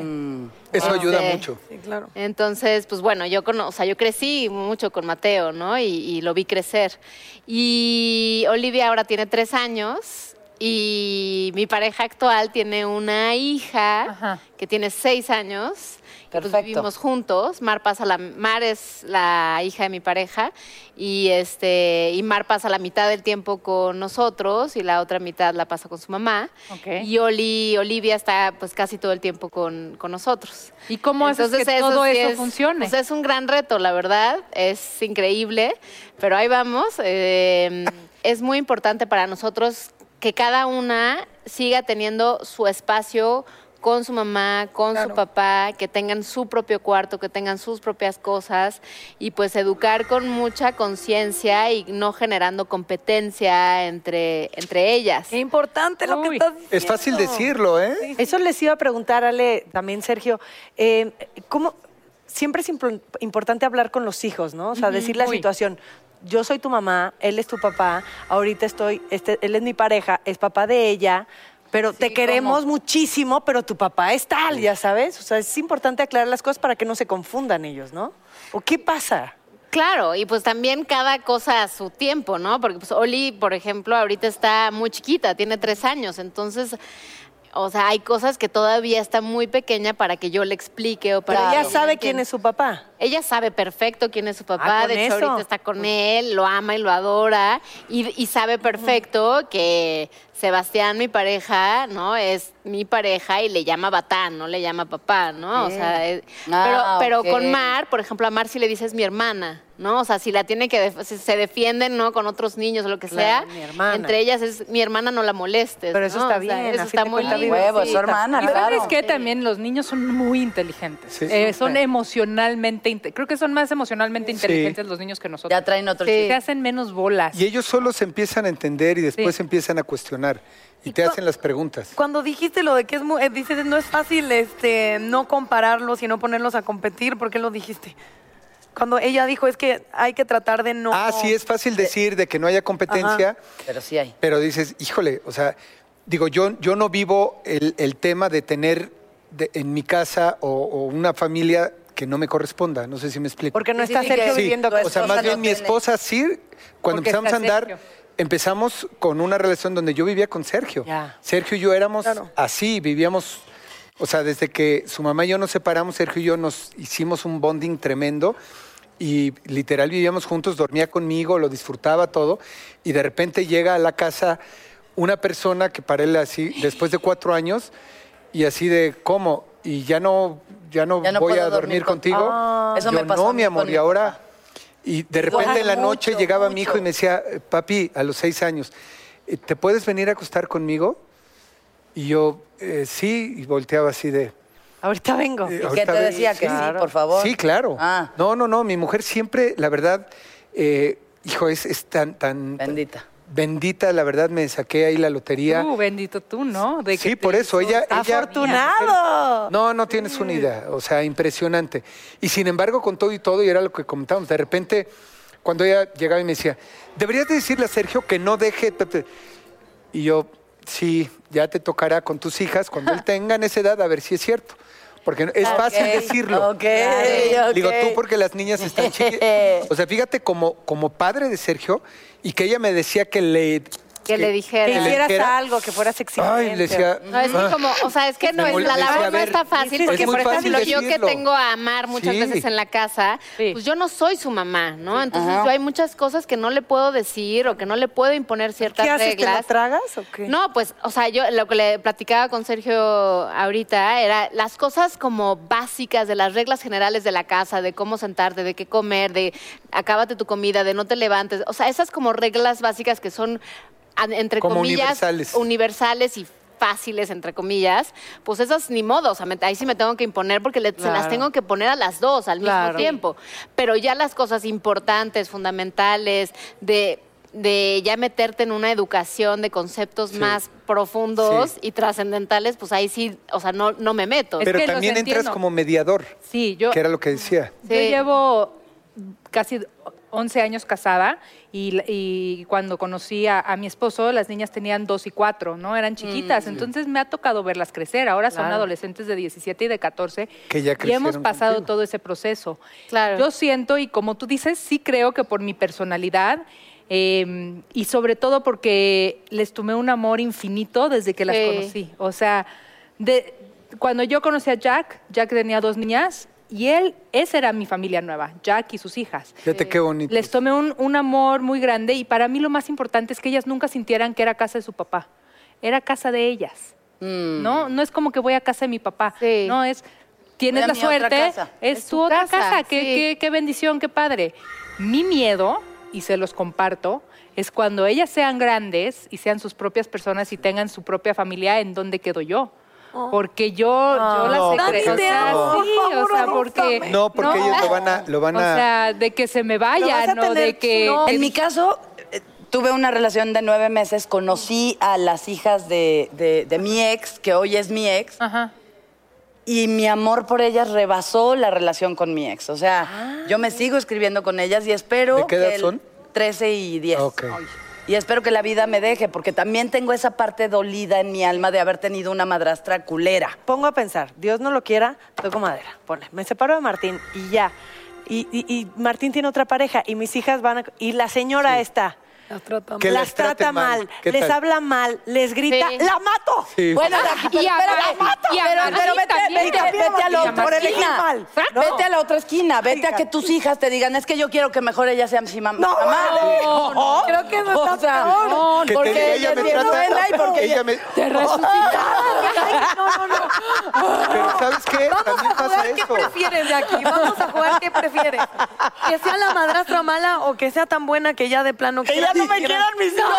[SPEAKER 8] Eso ayuda
[SPEAKER 7] Este,
[SPEAKER 8] mucho.
[SPEAKER 4] Sí, claro.
[SPEAKER 7] Entonces, pues bueno, yo, cono- o sea, yo crecí mucho con Mateo, ¿no? Y, y lo vi crecer. Y Olivia ahora tiene tres años y mi pareja actual tiene una hija
[SPEAKER 2] Ajá.
[SPEAKER 7] que tiene seis años. Pues
[SPEAKER 3] Perfecto.
[SPEAKER 7] vivimos juntos. Mar pasa la Mar es la hija de mi pareja y este y Mar pasa la mitad del tiempo con nosotros y la otra mitad la pasa con su mamá.
[SPEAKER 2] Ok.
[SPEAKER 7] Y Oli, Olivia está pues casi todo el tiempo con, con nosotros.
[SPEAKER 2] ¿Y cómo haces que todo
[SPEAKER 7] sí
[SPEAKER 2] eso
[SPEAKER 7] es-
[SPEAKER 2] funcione?
[SPEAKER 7] pues es un gran reto, la verdad. Es increíble, pero ahí vamos. Eh, es muy importante para nosotros que cada una siga teniendo su espacio con su mamá, con su papá, que tengan su propio cuarto, que tengan sus propias cosas y pues educar con mucha conciencia y no generando competencia entre, entre ellas.
[SPEAKER 4] Qué importante lo que estás diciendo.
[SPEAKER 8] Es fácil decirlo, ¿eh?
[SPEAKER 5] Eso les iba a preguntar, Ale, también Sergio, eh, ¿cómo siempre es impor- importante hablar con los hijos, ¿no? O sea, decir la situación. Yo soy tu mamá, él es tu papá, ahorita estoy, este, él es mi pareja, es papá de ella, pero te queremos muchísimo, pero tu papá es tal, ya sabes. O sea, es importante aclarar las cosas para que no se confundan ellos, ¿no? ¿O qué pasa?
[SPEAKER 7] Claro, y pues también cada cosa a su tiempo, ¿no? Porque pues Oli, por ejemplo, ahorita está muy chiquita, tiene tres años, entonces, o sea, hay cosas que todavía está muy pequeña para que yo le explique o para
[SPEAKER 5] Pero ella sabe quién es su papá.
[SPEAKER 7] Ella sabe perfecto quién es su papá,
[SPEAKER 5] Ah, con
[SPEAKER 7] de hecho
[SPEAKER 5] eso.
[SPEAKER 7] ahorita está con él, lo ama y lo adora, y, y sabe perfecto que Sebastián, mi pareja, ¿no? Es mi pareja y le llama Batán, no le llama papá, ¿no? O sea, es-
[SPEAKER 3] Ah,
[SPEAKER 7] pero, con Mar, por ejemplo, a Mar sí le dices mi hermana, ¿no? O sea, si la tiene que, def- si se defienden, ¿no? Con otros niños o lo que
[SPEAKER 5] Claro,
[SPEAKER 7] sea,
[SPEAKER 5] mi hermana.
[SPEAKER 7] entre ellas es mi hermana, no la molestes.
[SPEAKER 5] Pero eso
[SPEAKER 7] ¿no?
[SPEAKER 5] está
[SPEAKER 7] O sea,
[SPEAKER 5] bien,
[SPEAKER 7] eso está muy
[SPEAKER 5] vive
[SPEAKER 3] Huevo,
[SPEAKER 5] Sí,
[SPEAKER 3] su hermana,
[SPEAKER 2] Y
[SPEAKER 3] claro.
[SPEAKER 2] sabes que también los niños son muy inteligentes.
[SPEAKER 8] Sí.
[SPEAKER 2] Eh, son emocionalmente, creo que son más emocionalmente inteligentes los niños que nosotros.
[SPEAKER 3] Ya traen otro.
[SPEAKER 2] Se hacen menos bolas.
[SPEAKER 8] Y ellos solo se empiezan a entender y después
[SPEAKER 2] Sí.
[SPEAKER 8] empiezan a cuestionar y,
[SPEAKER 4] Y
[SPEAKER 8] te hacen las preguntas.
[SPEAKER 4] Cuando dijiste lo de que es muy, eh, dices, no es fácil este, no compararlos y no ponerlos a competir, ¿por qué lo dijiste? Cuando ella dijo, es que hay que tratar de no...
[SPEAKER 8] Ah, sí, es fácil decir de que no haya competencia,
[SPEAKER 3] Pero sí hay.
[SPEAKER 8] pero dices, híjole, o sea, digo, yo, yo no vivo el, el tema de tener de- en mi casa o, o una familia que no me corresponda. No sé si me explico.
[SPEAKER 5] Porque no está
[SPEAKER 3] sí,
[SPEAKER 5] Sergio
[SPEAKER 8] Sí,
[SPEAKER 5] viviendo con
[SPEAKER 8] o sea, más bien
[SPEAKER 3] no
[SPEAKER 8] mi
[SPEAKER 3] tiene-
[SPEAKER 8] esposa sí, cuando
[SPEAKER 2] Porque
[SPEAKER 8] empezamos a andar,
[SPEAKER 2] Sergio.
[SPEAKER 8] Empezamos con una relación donde yo vivía con Sergio.
[SPEAKER 5] Ya.
[SPEAKER 8] Sergio y yo éramos
[SPEAKER 4] Claro.
[SPEAKER 8] así, vivíamos, o sea, desde que su mamá y yo nos separamos, Sergio y yo nos hicimos un bonding tremendo y literal vivíamos juntos, dormía conmigo, lo disfrutaba todo y de repente llega a la casa una persona que para él así, después de cuatro años y así de, ¿cómo? Y ya no, ya no,
[SPEAKER 3] Ya no
[SPEAKER 8] voy a dormir
[SPEAKER 3] dormir
[SPEAKER 8] contigo.
[SPEAKER 3] Ah. Eso me pasó
[SPEAKER 8] no, mi amor, y ahora... Y de repente en la
[SPEAKER 3] Mucho,
[SPEAKER 8] noche llegaba mi hijo y me decía, "Eh, papi, a los seis años, eh, ¿te puedes venir a acostar conmigo? Y yo, "Eh, sí, y volteaba así de...
[SPEAKER 5] Ahorita vengo.
[SPEAKER 8] eh,
[SPEAKER 3] ¿Y qué
[SPEAKER 8] ahorita
[SPEAKER 3] te
[SPEAKER 8] ve-
[SPEAKER 3] decía? Que sí,
[SPEAKER 5] Claro.
[SPEAKER 3] por favor.
[SPEAKER 8] Sí, claro.
[SPEAKER 3] Ah.
[SPEAKER 8] No, no, no, mi mujer siempre, la verdad, eh, hijo, es, es tan, tan...
[SPEAKER 3] Bendita.
[SPEAKER 8] Bendita, la verdad, me saqué ahí la lotería.
[SPEAKER 2] Tú, bendito tú, ¿no? De que
[SPEAKER 8] Sí, por eso, ella... ella
[SPEAKER 5] ¡Afortunado!
[SPEAKER 8] No, no tienes una idea, o sea, impresionante. Y sin embargo, con todo y todo, y era lo que comentábamos, de repente, cuando ella llegaba y me decía, deberías de decirle a Sergio que no deje... te- te-". Y yo, sí, ya te tocará con tus hijas, cuando él (laughs) tenga esa edad, a ver si es cierto. Porque es fácil decirlo.
[SPEAKER 3] ok, ok.
[SPEAKER 8] Digo, tú porque las niñas están chiquitas. O sea, fíjate, como, como padre de Sergio, y que ella me decía que le...
[SPEAKER 7] Que le dijera.
[SPEAKER 5] Que hicieras
[SPEAKER 8] dijera.
[SPEAKER 5] algo, que fueras exigente.
[SPEAKER 8] Ay, le decía...
[SPEAKER 7] No, es que
[SPEAKER 8] "Ah".
[SPEAKER 7] como, o sea, es que no es, la labor
[SPEAKER 8] "A
[SPEAKER 7] no está fácil,
[SPEAKER 5] es
[SPEAKER 7] porque
[SPEAKER 8] muy
[SPEAKER 7] por
[SPEAKER 8] fácil
[SPEAKER 7] ejemplo, yo que
[SPEAKER 8] decirlo".
[SPEAKER 7] tengo a Amar muchas
[SPEAKER 8] Sí.
[SPEAKER 7] veces en la casa,
[SPEAKER 2] Sí.
[SPEAKER 7] pues yo no soy su mamá, ¿no? Entonces yo hay muchas cosas que no le puedo decir o que no le puedo imponer ciertas
[SPEAKER 5] ¿Qué haces? ¿Te lo
[SPEAKER 7] reglas.
[SPEAKER 5] tragas o qué?
[SPEAKER 7] No, pues, o sea, yo lo que le platicaba con Sergio ahorita era las cosas como básicas de las reglas generales de la casa, de cómo sentarte, de qué comer, de acábate tu comida, de no te levantes. O sea, esas como reglas básicas que son, entre
[SPEAKER 8] Como
[SPEAKER 7] comillas,
[SPEAKER 8] universales.
[SPEAKER 7] universales y fáciles, entre comillas, pues esas ni modo, o sea, me- ahí sí me tengo que imponer porque le- se las tengo que poner a las dos al
[SPEAKER 5] Claro.
[SPEAKER 7] mismo tiempo. Pero ya las cosas importantes, fundamentales, de, de ya meterte en una educación de conceptos
[SPEAKER 8] Sí.
[SPEAKER 7] más profundos
[SPEAKER 8] Sí.
[SPEAKER 7] y trascendentales, pues ahí sí, o sea, no, no me meto.
[SPEAKER 2] Es
[SPEAKER 8] Pero
[SPEAKER 2] que
[SPEAKER 8] también entras como mediador,
[SPEAKER 2] Sí, yo,
[SPEAKER 8] que era lo que decía.
[SPEAKER 2] Yo llevo casi 11 años casada y, y cuando conocí a, a mi esposo, las niñas tenían 2 y 4, ¿no? Eran chiquitas. Entonces me ha tocado verlas crecer. Ahora son adolescentes de 17 y de 14.
[SPEAKER 8] Que ya
[SPEAKER 2] y hemos pasado
[SPEAKER 8] contigo.
[SPEAKER 2] todo ese proceso.
[SPEAKER 7] Claro.
[SPEAKER 2] Yo siento, y como tú dices, sí creo que por mi personalidad eh, y sobre todo porque les tomé un amor infinito desde que las
[SPEAKER 7] Sí.
[SPEAKER 2] conocí. O sea, de, cuando yo conocí a Jack, Jack tenía dos niñas y él, esa era mi familia nueva, Jack y sus hijas.
[SPEAKER 8] Fíjate qué bonito.
[SPEAKER 2] Les tomé un, un amor muy grande y para mí lo más importante es que ellas nunca sintieran que era casa de su papá, era casa de ellas. ¿No? No es como que voy a casa de mi papá,
[SPEAKER 7] Sí.
[SPEAKER 2] no es tienes la suerte,
[SPEAKER 3] casa.
[SPEAKER 2] es,
[SPEAKER 7] Es
[SPEAKER 2] tu
[SPEAKER 7] su
[SPEAKER 2] otra
[SPEAKER 7] casa,
[SPEAKER 2] casa, qué,
[SPEAKER 7] sí.
[SPEAKER 2] qué- qué bendición, qué padre. Mi miedo, y se los comparto, es cuando ellas sean grandes y sean sus propias personas y tengan su propia familia, ¿en dónde quedo yo? Porque yo, yo las
[SPEAKER 8] No,
[SPEAKER 2] he
[SPEAKER 8] Dani,
[SPEAKER 2] cre- o
[SPEAKER 8] te
[SPEAKER 2] sea,
[SPEAKER 8] amo,
[SPEAKER 2] sí,
[SPEAKER 5] por favor,
[SPEAKER 2] o sea, porque.
[SPEAKER 8] No, porque
[SPEAKER 2] No.
[SPEAKER 8] ellos lo van a... Lo van
[SPEAKER 2] o
[SPEAKER 8] a
[SPEAKER 2] sea, de que se me
[SPEAKER 5] Lo vas
[SPEAKER 2] vayan,
[SPEAKER 5] a
[SPEAKER 2] no
[SPEAKER 5] tener-
[SPEAKER 2] de que
[SPEAKER 5] no.
[SPEAKER 3] En mi caso, eh, tuve una relación de nueve meses, conocí a las hijas de, de- de mi ex, que hoy es mi ex,
[SPEAKER 2] Ajá.
[SPEAKER 3] y mi amor por ellas rebasó la relación con mi ex. O sea,
[SPEAKER 2] Ah.
[SPEAKER 3] yo me sigo escribiendo con ellas y espero...
[SPEAKER 8] ¿De qué edad
[SPEAKER 3] que el-
[SPEAKER 8] son?
[SPEAKER 3] 13 y 10.
[SPEAKER 8] Ok.
[SPEAKER 3] Y espero que la vida me deje, porque también tengo esa parte dolida en mi alma de haber tenido una madrastra culera.
[SPEAKER 5] Pongo a pensar, Dios no lo quiera, toco madera. Ponle, me separo de Martín y ya. Y, y- y Martín tiene otra pareja y mis hijas van a... Y la señora está...
[SPEAKER 8] Que
[SPEAKER 5] las
[SPEAKER 8] las
[SPEAKER 5] trata
[SPEAKER 8] mal.
[SPEAKER 5] mal,
[SPEAKER 8] ¿Qué
[SPEAKER 5] les
[SPEAKER 8] tal?
[SPEAKER 5] habla mal, les grita,
[SPEAKER 7] Sí.
[SPEAKER 5] ¡la mato!
[SPEAKER 8] Sí.
[SPEAKER 3] Bueno,
[SPEAKER 2] Y a
[SPEAKER 3] pero,
[SPEAKER 2] Mar- y a
[SPEAKER 3] pero,
[SPEAKER 2] Martín
[SPEAKER 3] pero vete,
[SPEAKER 2] también.
[SPEAKER 3] vete, vete a la otra esquina.
[SPEAKER 5] mal. No.
[SPEAKER 3] Vete a la otra esquina. Vete a que tus hijas te digan, es que yo quiero que mejor ella sea mi mam-
[SPEAKER 5] No,
[SPEAKER 3] mamá.
[SPEAKER 5] no, no. (laughs) Creo que no está peor.
[SPEAKER 3] no,
[SPEAKER 8] Que te
[SPEAKER 3] porque
[SPEAKER 8] diga,
[SPEAKER 3] ella
[SPEAKER 8] me trata...
[SPEAKER 3] buena y porque
[SPEAKER 8] ella me...
[SPEAKER 2] Te resucitaron.
[SPEAKER 5] No, no, no.
[SPEAKER 8] Pero ¿sabes qué?
[SPEAKER 4] Vamos
[SPEAKER 8] También
[SPEAKER 4] a
[SPEAKER 8] pasa
[SPEAKER 4] jugar qué
[SPEAKER 8] eso.
[SPEAKER 4] prefieres de aquí. Vamos a jugar qué prefieres. Que sea la madrastra mala o que sea tan buena que ya de plano
[SPEAKER 5] Que ya no me quieran mis hijos.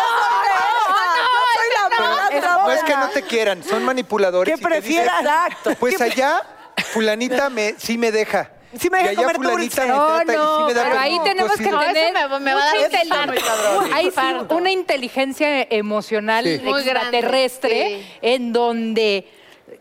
[SPEAKER 8] No es que no te quieran, son manipuladores.
[SPEAKER 5] ¿Qué
[SPEAKER 8] y te dicen,
[SPEAKER 5] prefieras?
[SPEAKER 3] Exacto.
[SPEAKER 8] Pues allá, fulanita me, sí me deja.
[SPEAKER 5] Sí me
[SPEAKER 8] y
[SPEAKER 5] deja
[SPEAKER 8] allá
[SPEAKER 5] comer
[SPEAKER 8] fulanita
[SPEAKER 5] dulce.
[SPEAKER 8] me
[SPEAKER 2] No,
[SPEAKER 8] trata y sí
[SPEAKER 2] no,
[SPEAKER 8] me da
[SPEAKER 2] pero ahí tenemos que.
[SPEAKER 7] No,
[SPEAKER 2] tener
[SPEAKER 7] me- me va a dar
[SPEAKER 2] inteligencia. Hay sí una inteligencia emocional
[SPEAKER 8] Sí.
[SPEAKER 2] Extraterrestre
[SPEAKER 7] sí.
[SPEAKER 2] en donde,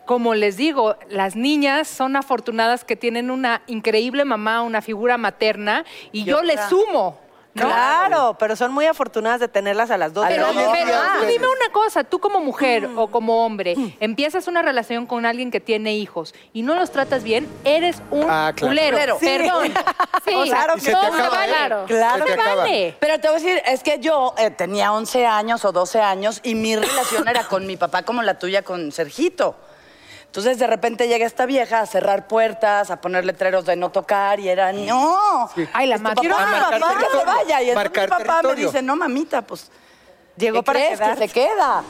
[SPEAKER 2] como les digo, las niñas son afortunadas que tienen una increíble mamá, una figura materna, y yo le sumo. ¿No?
[SPEAKER 5] Claro, pero son muy afortunadas de tenerlas a las dos.
[SPEAKER 2] Pero,
[SPEAKER 8] Pero
[SPEAKER 2] pero
[SPEAKER 8] no,
[SPEAKER 2] tú dime una cosa, tú como mujer
[SPEAKER 5] Mm.
[SPEAKER 2] o como hombre, empiezas una relación con alguien que tiene hijos y no los tratas bien, eres un
[SPEAKER 8] Ah, claro.
[SPEAKER 2] culero.
[SPEAKER 5] Sí.
[SPEAKER 2] Perdón. (laughs)
[SPEAKER 7] Sí,
[SPEAKER 2] O sea,
[SPEAKER 5] claro
[SPEAKER 8] se te
[SPEAKER 2] no se vale.
[SPEAKER 8] ¿eh?
[SPEAKER 5] Claro
[SPEAKER 2] no
[SPEAKER 8] Se te
[SPEAKER 2] vale.
[SPEAKER 3] Pero te voy a decir, es que yo eh, tenía 11 años o 12 años y mi relación era con mi papá como la tuya con Sergito. Entonces de repente llega esta vieja a cerrar puertas, a poner letreros de no tocar y era, no.
[SPEAKER 2] Ay, la
[SPEAKER 3] tu
[SPEAKER 2] mató.
[SPEAKER 3] papá,
[SPEAKER 8] A marcar
[SPEAKER 3] papá, que se
[SPEAKER 8] territorio.
[SPEAKER 3] vaya. Y entonces mi papá me dice, no, mamita, pues
[SPEAKER 5] Llegó
[SPEAKER 3] ¿qué
[SPEAKER 5] para
[SPEAKER 3] crees? que se queda.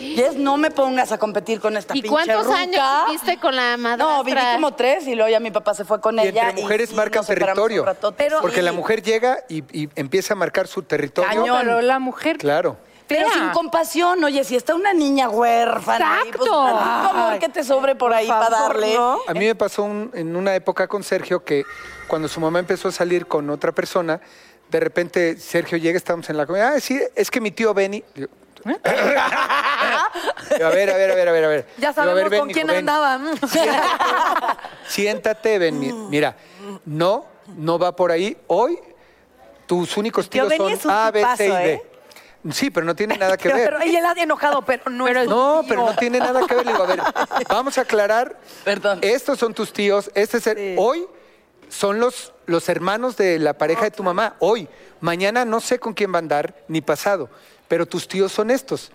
[SPEAKER 3] Y es, no me pongas a competir con esta
[SPEAKER 7] ¿Y
[SPEAKER 3] pinche
[SPEAKER 7] cuántos
[SPEAKER 3] ruca.
[SPEAKER 7] años viviste con la madrastra?
[SPEAKER 3] No, viví como tres y luego ya mi papá se fue con
[SPEAKER 8] Y
[SPEAKER 3] ella.
[SPEAKER 8] entre mujeres marcan territorio.
[SPEAKER 3] ratote.
[SPEAKER 7] Pero-
[SPEAKER 8] Porque la mujer llega y, y empieza a marcar su territorio.
[SPEAKER 3] Cañón.
[SPEAKER 2] Pero la mujer
[SPEAKER 8] Claro.
[SPEAKER 3] Pero sin compasión, oye, si está una niña huérfana. ahí, pues,
[SPEAKER 2] Exacto.
[SPEAKER 3] tantito amor que te sobre por ahí para darle.
[SPEAKER 5] ¿no?
[SPEAKER 8] A mí me pasó un- en una época con Sergio que cuando su mamá empezó a salir con otra persona, de repente Sergio llega, estamos en la comida. Ah, sí, es que mi tío Benny. Digo, (laughs) a ver, a ver, a ver, a ver, a ver.
[SPEAKER 4] Ya
[SPEAKER 8] Digo, a ver,
[SPEAKER 4] sabemos
[SPEAKER 8] ven,
[SPEAKER 4] con quién andaba. Mm.
[SPEAKER 8] Siéntate, ven. mi- Mira, no, no va por ahí. Hoy tus únicos
[SPEAKER 5] tío
[SPEAKER 8] tíos
[SPEAKER 5] Benny
[SPEAKER 8] son
[SPEAKER 5] es un
[SPEAKER 8] A, B, C y D.
[SPEAKER 5] ¿eh?
[SPEAKER 8] Sí, pero no tiene nada que (laughs) ver.
[SPEAKER 4] Pero, y él ha enojado, pero no es
[SPEAKER 8] No, pero no tiene nada que ver. Le digo, a ver, (laughs) vamos a aclarar.
[SPEAKER 3] Perdón.
[SPEAKER 8] Estos son tus tíos. Este es el- Hoy son los, los hermanos de la pareja de tu mamá. Hoy. Mañana no sé con quién va a andar, ni pasado. Pero tus tíos son estos.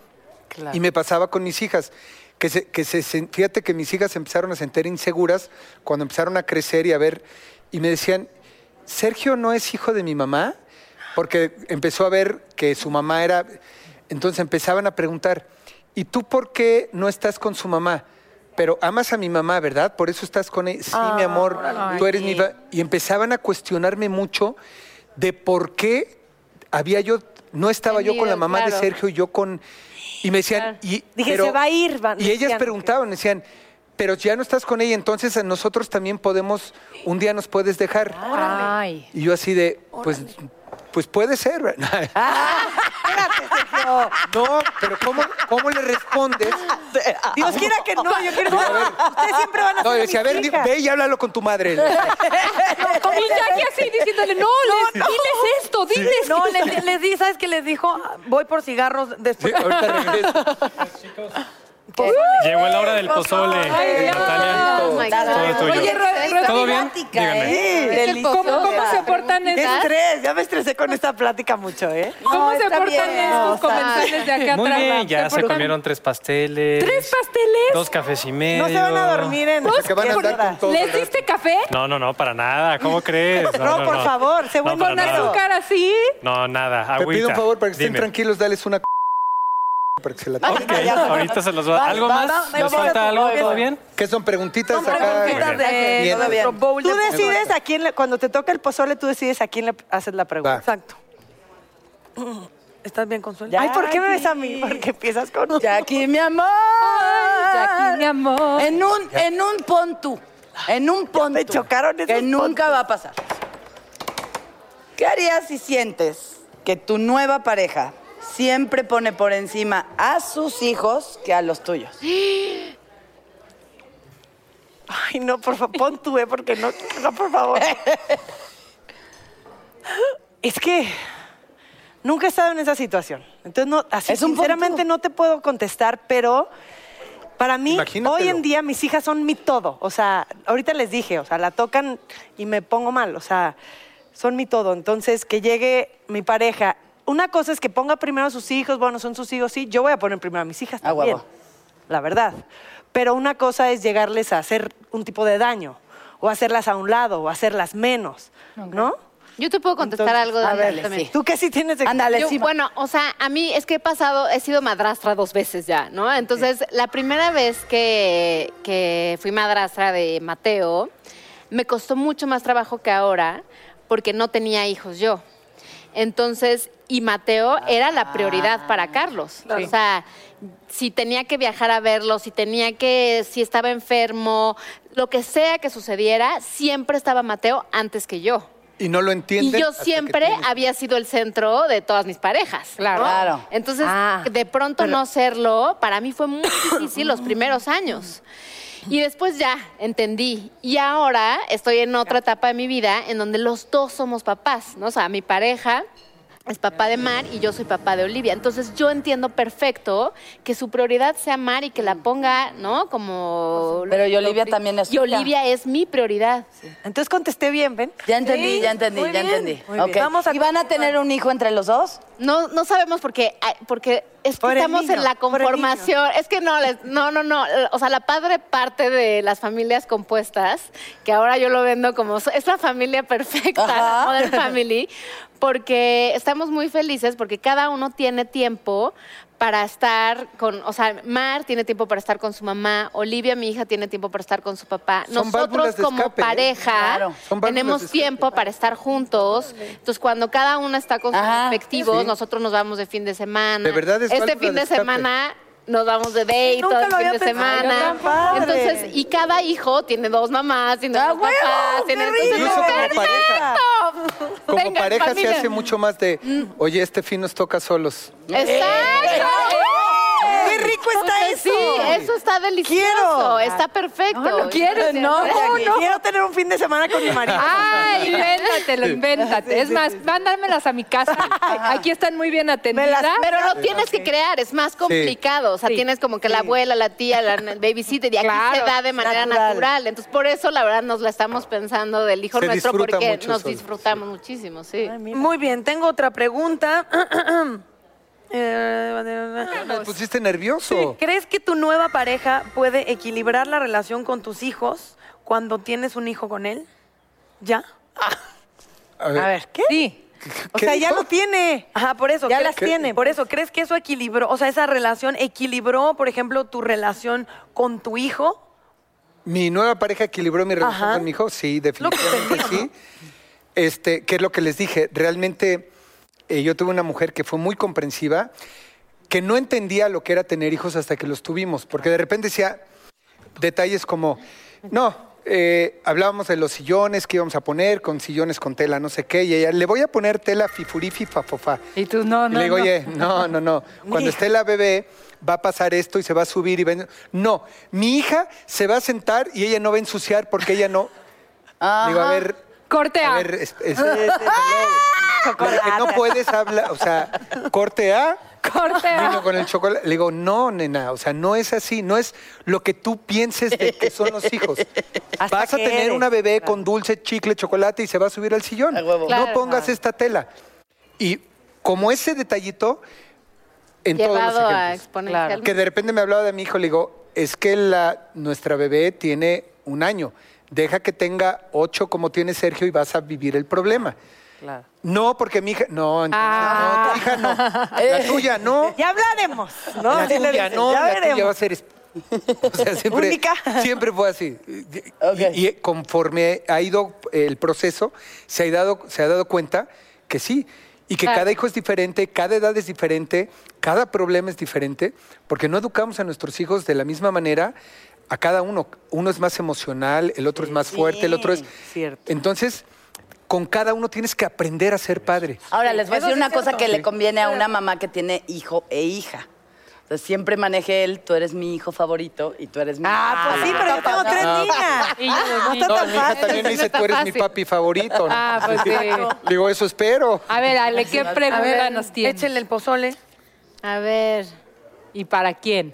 [SPEAKER 8] Y me pasaba con mis hijas. Que se, que se, fíjate que mis hijas empezaron a sentir inseguras cuando empezaron a crecer y a ver. Y me decían, Sergio no es hijo de mi mamá, porque empezó a ver que su mamá era. Entonces empezaban a preguntar, ¿y tú por qué no estás con su mamá? Pero amas a mi mamá, ¿verdad? Por eso estás con ella. Sí, mi amor, tú eres mi. va-". Y empezaban a cuestionarme mucho de por qué había yo. No estaba yo con la mamá de. Sergio y yo con. Y me decían. Y,
[SPEAKER 5] Dije,
[SPEAKER 8] pero-
[SPEAKER 5] se va a ir. van-
[SPEAKER 8] y ellas preguntaban, decían, pero ya no estás con ella, entonces a nosotros también podemos, un día nos puedes dejar.
[SPEAKER 2] Ay.
[SPEAKER 8] Y yo así de, pues, pues puede ser. (laughs) No, pero ¿cómo, cómo le respondes?
[SPEAKER 5] Dios quiera que no, yo quiero Ustedes siempre van a
[SPEAKER 8] No, yo decía, a ver,
[SPEAKER 5] hijas.
[SPEAKER 8] ve y háblalo con tu madre. (laughs)
[SPEAKER 2] Como Jackie así diciéndole, no, les- diles esto, diles.
[SPEAKER 4] No, les, les di, ¿sabes qué les dijo? Voy por cigarros después.
[SPEAKER 8] Sí, ahorita (laughs) regreso.
[SPEAKER 6] Llegó la hora del pozole. Natalia.
[SPEAKER 7] Oh.
[SPEAKER 6] Todo tuyo.
[SPEAKER 2] Oye, Ro-
[SPEAKER 6] ¿Todo bien? Díganme.
[SPEAKER 3] ¿eh?
[SPEAKER 5] Deliciosa.
[SPEAKER 2] ¿Cómo, cómo se portan
[SPEAKER 5] Qué
[SPEAKER 2] estas?
[SPEAKER 5] estrés, ya me estresé con esta plática mucho, ¿eh?
[SPEAKER 2] ¿Cómo se portan
[SPEAKER 3] bien.
[SPEAKER 2] estos comensales de acá
[SPEAKER 6] Muy
[SPEAKER 2] atrás?
[SPEAKER 6] bien, ya se comieron tres pasteles.
[SPEAKER 2] ¿Tres pasteles?
[SPEAKER 6] Dos cafés y medio.
[SPEAKER 5] No se van a dormir en...
[SPEAKER 8] O sea, que van a andar con todo.
[SPEAKER 2] ¿Les diste café?
[SPEAKER 6] No, no, no, para nada. ¿Cómo crees?
[SPEAKER 5] No, por favor,
[SPEAKER 6] para
[SPEAKER 2] ¿Con
[SPEAKER 6] nada.
[SPEAKER 2] azúcar así?
[SPEAKER 6] No, nada.
[SPEAKER 8] Te
[SPEAKER 6] Agüita.
[SPEAKER 8] pido un favor para que estén tranquilos, dales una c- para que se la tomen.
[SPEAKER 6] Ahorita se los voy a... ¿Algo
[SPEAKER 5] Va,
[SPEAKER 6] más?
[SPEAKER 5] va, me
[SPEAKER 6] ¿Les
[SPEAKER 5] voy a
[SPEAKER 6] falta algo? ¿Todo bien?
[SPEAKER 8] ¿Qué son preguntitas
[SPEAKER 4] Son
[SPEAKER 8] acá?
[SPEAKER 4] preguntitas de
[SPEAKER 8] Bien.
[SPEAKER 4] nuestro bowl
[SPEAKER 5] Tú
[SPEAKER 4] de-
[SPEAKER 5] decides a quién, le- cuando te toca el pozole, tú decides a quién le haces la pregunta.
[SPEAKER 8] Va.
[SPEAKER 4] Exacto. ¿Estás bien, Consuelo?
[SPEAKER 5] Ay, ¿por qué me ves a mí? Porque empiezas con...
[SPEAKER 3] Jackie, mi amor.
[SPEAKER 2] Jackie, mi amor.
[SPEAKER 3] En un, en un pon tú. En un pon
[SPEAKER 5] me chocaron esos
[SPEAKER 3] Que nunca va a pasar. ¿Qué harías si sientes que tu nueva pareja siempre pone por encima a sus hijos que a los tuyos?
[SPEAKER 5] Ay, no, por favor, pon tú, ¿eh? Porque no, no, por favor. (laughs) Es que nunca he estado en esa situación. Entonces, no, así,
[SPEAKER 3] Es un
[SPEAKER 5] sinceramente
[SPEAKER 3] punto.
[SPEAKER 5] no te puedo contestar, pero para mí,
[SPEAKER 8] Imagínatelo.
[SPEAKER 5] hoy en día, mis hijas son mi todo. O sea, ahorita les dije, o sea, la tocan y me pongo mal. O sea, son mi todo. Entonces, que llegue mi pareja. Una cosa es que ponga primero a sus hijos, bueno, son sus hijos, sí. Yo voy a poner primero a mis hijas
[SPEAKER 3] Ah,
[SPEAKER 5] también. La verdad. Pero una cosa es llegarles a hacer un tipo de daño, o hacerlas a un lado, o hacerlas menos, ¿no?
[SPEAKER 7] Yo te puedo contestar
[SPEAKER 5] Entonces,
[SPEAKER 7] algo de
[SPEAKER 3] a ver,
[SPEAKER 7] eso también.
[SPEAKER 3] sí.
[SPEAKER 5] Tú que sí tienes...
[SPEAKER 3] Ándale,
[SPEAKER 7] Yo,
[SPEAKER 3] sí.
[SPEAKER 7] bueno, o sea, a mí es que he pasado, he sido madrastra dos veces ya, ¿no? Entonces, la primera vez que, que fui madrastra de Mateo, me costó mucho más trabajo que ahora porque no tenía hijos yo. Entonces, y Mateo era la prioridad para Carlos. O sea, si tenía que viajar a verlo, si tenía que, si estaba enfermo, lo que sea que sucediera, siempre estaba Mateo antes que yo.
[SPEAKER 8] Y no lo
[SPEAKER 7] Y
[SPEAKER 8] entienden.
[SPEAKER 7] yo siempre
[SPEAKER 8] tienes-
[SPEAKER 7] había sido el centro de todas mis parejas.
[SPEAKER 2] Claro.
[SPEAKER 7] ¿no?
[SPEAKER 3] Claro.
[SPEAKER 7] Entonces,
[SPEAKER 4] Ah,
[SPEAKER 7] de pronto no serlo, para mí fue muy difícil los primeros años. Y después ya entendí. Y ahora estoy en otra etapa de mi vida en donde los dos somos papás, ¿no? O sea, mi pareja es papá de Mar y yo soy papá de Olivia. Entonces yo entiendo perfecto que su prioridad sea Mar y que la ponga, ¿no? Como...
[SPEAKER 3] Pero y Olivia también es
[SPEAKER 7] Y. Olivia es mi prioridad.
[SPEAKER 5] Entonces contesté bien, ¿ven?
[SPEAKER 3] Ya entendí,
[SPEAKER 5] Sí,
[SPEAKER 3] ya entendí, ya
[SPEAKER 5] bien,
[SPEAKER 3] entendí.
[SPEAKER 5] muy
[SPEAKER 3] Ok.
[SPEAKER 5] bien. Vamos a
[SPEAKER 3] ¿Y van a tener un hijo entre los dos?
[SPEAKER 7] No, no sabemos porque, porque es que
[SPEAKER 5] Por
[SPEAKER 7] estamos
[SPEAKER 5] niño,
[SPEAKER 7] en la conformación. Es que no, les- no, no, no. O sea, la padre parte de las familias compuestas, que ahora yo lo vendo como es la familia perfecta, la Modern Family, porque estamos muy felices porque cada uno tiene tiempo para estar con, o sea, Mar tiene tiempo para estar con su mamá, Olivia, mi hija, tiene tiempo para estar con su papá.
[SPEAKER 8] Son
[SPEAKER 7] Nosotros como
[SPEAKER 8] escape, ¿eh?
[SPEAKER 7] pareja
[SPEAKER 3] Claro.
[SPEAKER 7] Tenemos tiempo para estar juntos. Entonces, cuando cada una está con sus
[SPEAKER 3] Ajá.
[SPEAKER 7] respectivos,
[SPEAKER 8] Sí.
[SPEAKER 7] nosotros nos vamos de fin de semana.
[SPEAKER 8] De verdad es
[SPEAKER 7] Este fin
[SPEAKER 8] de
[SPEAKER 7] semana nos vamos de date
[SPEAKER 4] Nunca
[SPEAKER 7] todo el fin de semana. Entonces, y cada hijo tiene dos mamás, tiene
[SPEAKER 3] ¡Ah,
[SPEAKER 7] dos papás, tiene
[SPEAKER 3] ¡Qué
[SPEAKER 7] entonces!
[SPEAKER 8] Incluso como pareja. Como pareja
[SPEAKER 7] familia. Mm.
[SPEAKER 8] se hace mucho más de, oye, este fin nos toca solos.
[SPEAKER 7] Exacto.
[SPEAKER 5] ¡Qué rico está
[SPEAKER 7] Pues
[SPEAKER 5] eso!
[SPEAKER 7] Sí, eso está delicioso,
[SPEAKER 5] Quiero.
[SPEAKER 7] está perfecto.
[SPEAKER 2] No lo quieres,
[SPEAKER 5] No,
[SPEAKER 2] no, no.
[SPEAKER 5] Quiero tener un fin de semana con mi marido.
[SPEAKER 2] Ay, invéntatelo, invéntate. Es más, mándamenlas a mi casa. Aquí están muy bien atendidas.
[SPEAKER 7] Pero lo tienes que crear, es más complicado. O sea,
[SPEAKER 2] Sí.
[SPEAKER 7] tienes como que la abuela, la tía, la el babysitter, y aquí
[SPEAKER 2] Claro,
[SPEAKER 7] se da de manera
[SPEAKER 5] natural.
[SPEAKER 7] natural. Entonces, por eso, la verdad, nos la estamos pensando del hijo
[SPEAKER 8] Se
[SPEAKER 7] nuestro, porque nos disfrutamos muchísimo, sí.
[SPEAKER 4] Muy bien, tengo otra pregunta. (clears throat) (laughs) Eh,
[SPEAKER 8] Me pusiste nervioso.
[SPEAKER 4] ¿Crees que tu nueva pareja puede equilibrar la relación con tus hijos cuando tienes un hijo con él? ¿Ya?
[SPEAKER 8] A ver,
[SPEAKER 5] A ver, ¿qué?
[SPEAKER 2] Sí.
[SPEAKER 5] O
[SPEAKER 8] ¿Qué
[SPEAKER 5] sea, ya lo tiene.
[SPEAKER 4] Ajá, por eso.
[SPEAKER 5] Ya
[SPEAKER 4] ¿crees
[SPEAKER 5] las
[SPEAKER 4] que-
[SPEAKER 5] tiene,
[SPEAKER 4] Por eso, ¿crees que eso equilibró, o sea, esa relación equilibró, por ejemplo, tu relación con tu hijo?
[SPEAKER 8] ¿Mi nueva pareja equilibró mi relación
[SPEAKER 4] Ajá.
[SPEAKER 8] con mi hijo? Sí,
[SPEAKER 4] Lo que
[SPEAKER 8] definitivamente sí. Este, ¿Qué es lo que les dije? Realmente eh, yo tuve una mujer que fue muy comprensiva, que no entendía lo que era tener hijos hasta que los tuvimos, porque de repente decía detalles como, no, eh, hablábamos de los sillones que íbamos a poner, con sillones con tela, no sé qué, y ella, le voy a poner tela fifurifi fafofá.
[SPEAKER 2] Y tú, no,
[SPEAKER 8] Y
[SPEAKER 2] no,
[SPEAKER 8] le digo,
[SPEAKER 2] no.
[SPEAKER 8] oye, no, no, no. Cuando esté la bebé, va a pasar esto y se va a subir y ven. No, mi hija se va a sentar y ella no va a ensuciar porque ella no. Digo, a ver.
[SPEAKER 2] Corte
[SPEAKER 8] A
[SPEAKER 2] A.
[SPEAKER 8] ver, es- es- Lo que no puedes hablar, o sea, corte A.
[SPEAKER 2] Corte A.
[SPEAKER 8] Niño con el chocolate. Le digo, no, nena, o sea, no es así, no es lo que tú pienses de que son los hijos.
[SPEAKER 5] Hasta
[SPEAKER 8] Vas a
[SPEAKER 5] que
[SPEAKER 8] tener
[SPEAKER 5] eres,
[SPEAKER 8] una bebé con dulce, chicle, chocolate y se va a subir al sillón.
[SPEAKER 3] A huevo.
[SPEAKER 8] No
[SPEAKER 7] Claro.
[SPEAKER 8] pongas esta tela. Y como ese detallito, en todos los
[SPEAKER 7] a
[SPEAKER 8] ejemplos.
[SPEAKER 7] exponencial.
[SPEAKER 8] Que de repente me hablaba de mi hijo, le digo, es que la, nuestra bebé tiene un año. Deja que tenga ocho como tiene Sergio y vas a vivir el problema.
[SPEAKER 5] Claro.
[SPEAKER 8] No, porque mi hija. No, entonces,
[SPEAKER 2] Ah.
[SPEAKER 8] no, tu hija no. La (laughs) tuya no.
[SPEAKER 5] Ya hablaremos, ¿no?
[SPEAKER 8] La tuya no,
[SPEAKER 5] ya
[SPEAKER 8] la tuya
[SPEAKER 5] veremos.
[SPEAKER 8] va a ser. (laughs) O sea, siempre,
[SPEAKER 5] Única.
[SPEAKER 8] siempre fue así. Y, y conforme ha ido el proceso, se ha dado, se ha dado cuenta que sí. Y que
[SPEAKER 7] Claro.
[SPEAKER 8] cada hijo es diferente, cada edad es diferente, cada problema es diferente, porque no educamos a nuestros hijos de la misma manera a cada uno. Uno es más emocional, el otro es más fuerte, el otro es...
[SPEAKER 5] cierto.
[SPEAKER 8] Entonces, con cada uno tienes que aprender a ser padre.
[SPEAKER 3] Ahora, les voy a decir una cosa que le conviene a una mamá que tiene hijo e hija. Entonces, siempre maneje él, tú eres mi hijo favorito y tú eres mi
[SPEAKER 5] Ah, pues sí, pero yo tengo tres niñas.
[SPEAKER 2] Y yo,
[SPEAKER 5] No
[SPEAKER 8] mi hija también me dice, tú eres mi papi favorito. ¿no?
[SPEAKER 2] Ah, pues sí.
[SPEAKER 8] Digo, eso espero.
[SPEAKER 2] A ver, Ale, ¿qué pregunta nos tiene?
[SPEAKER 4] échenle el pozole.
[SPEAKER 7] A ver,
[SPEAKER 2] ¿Y para quién?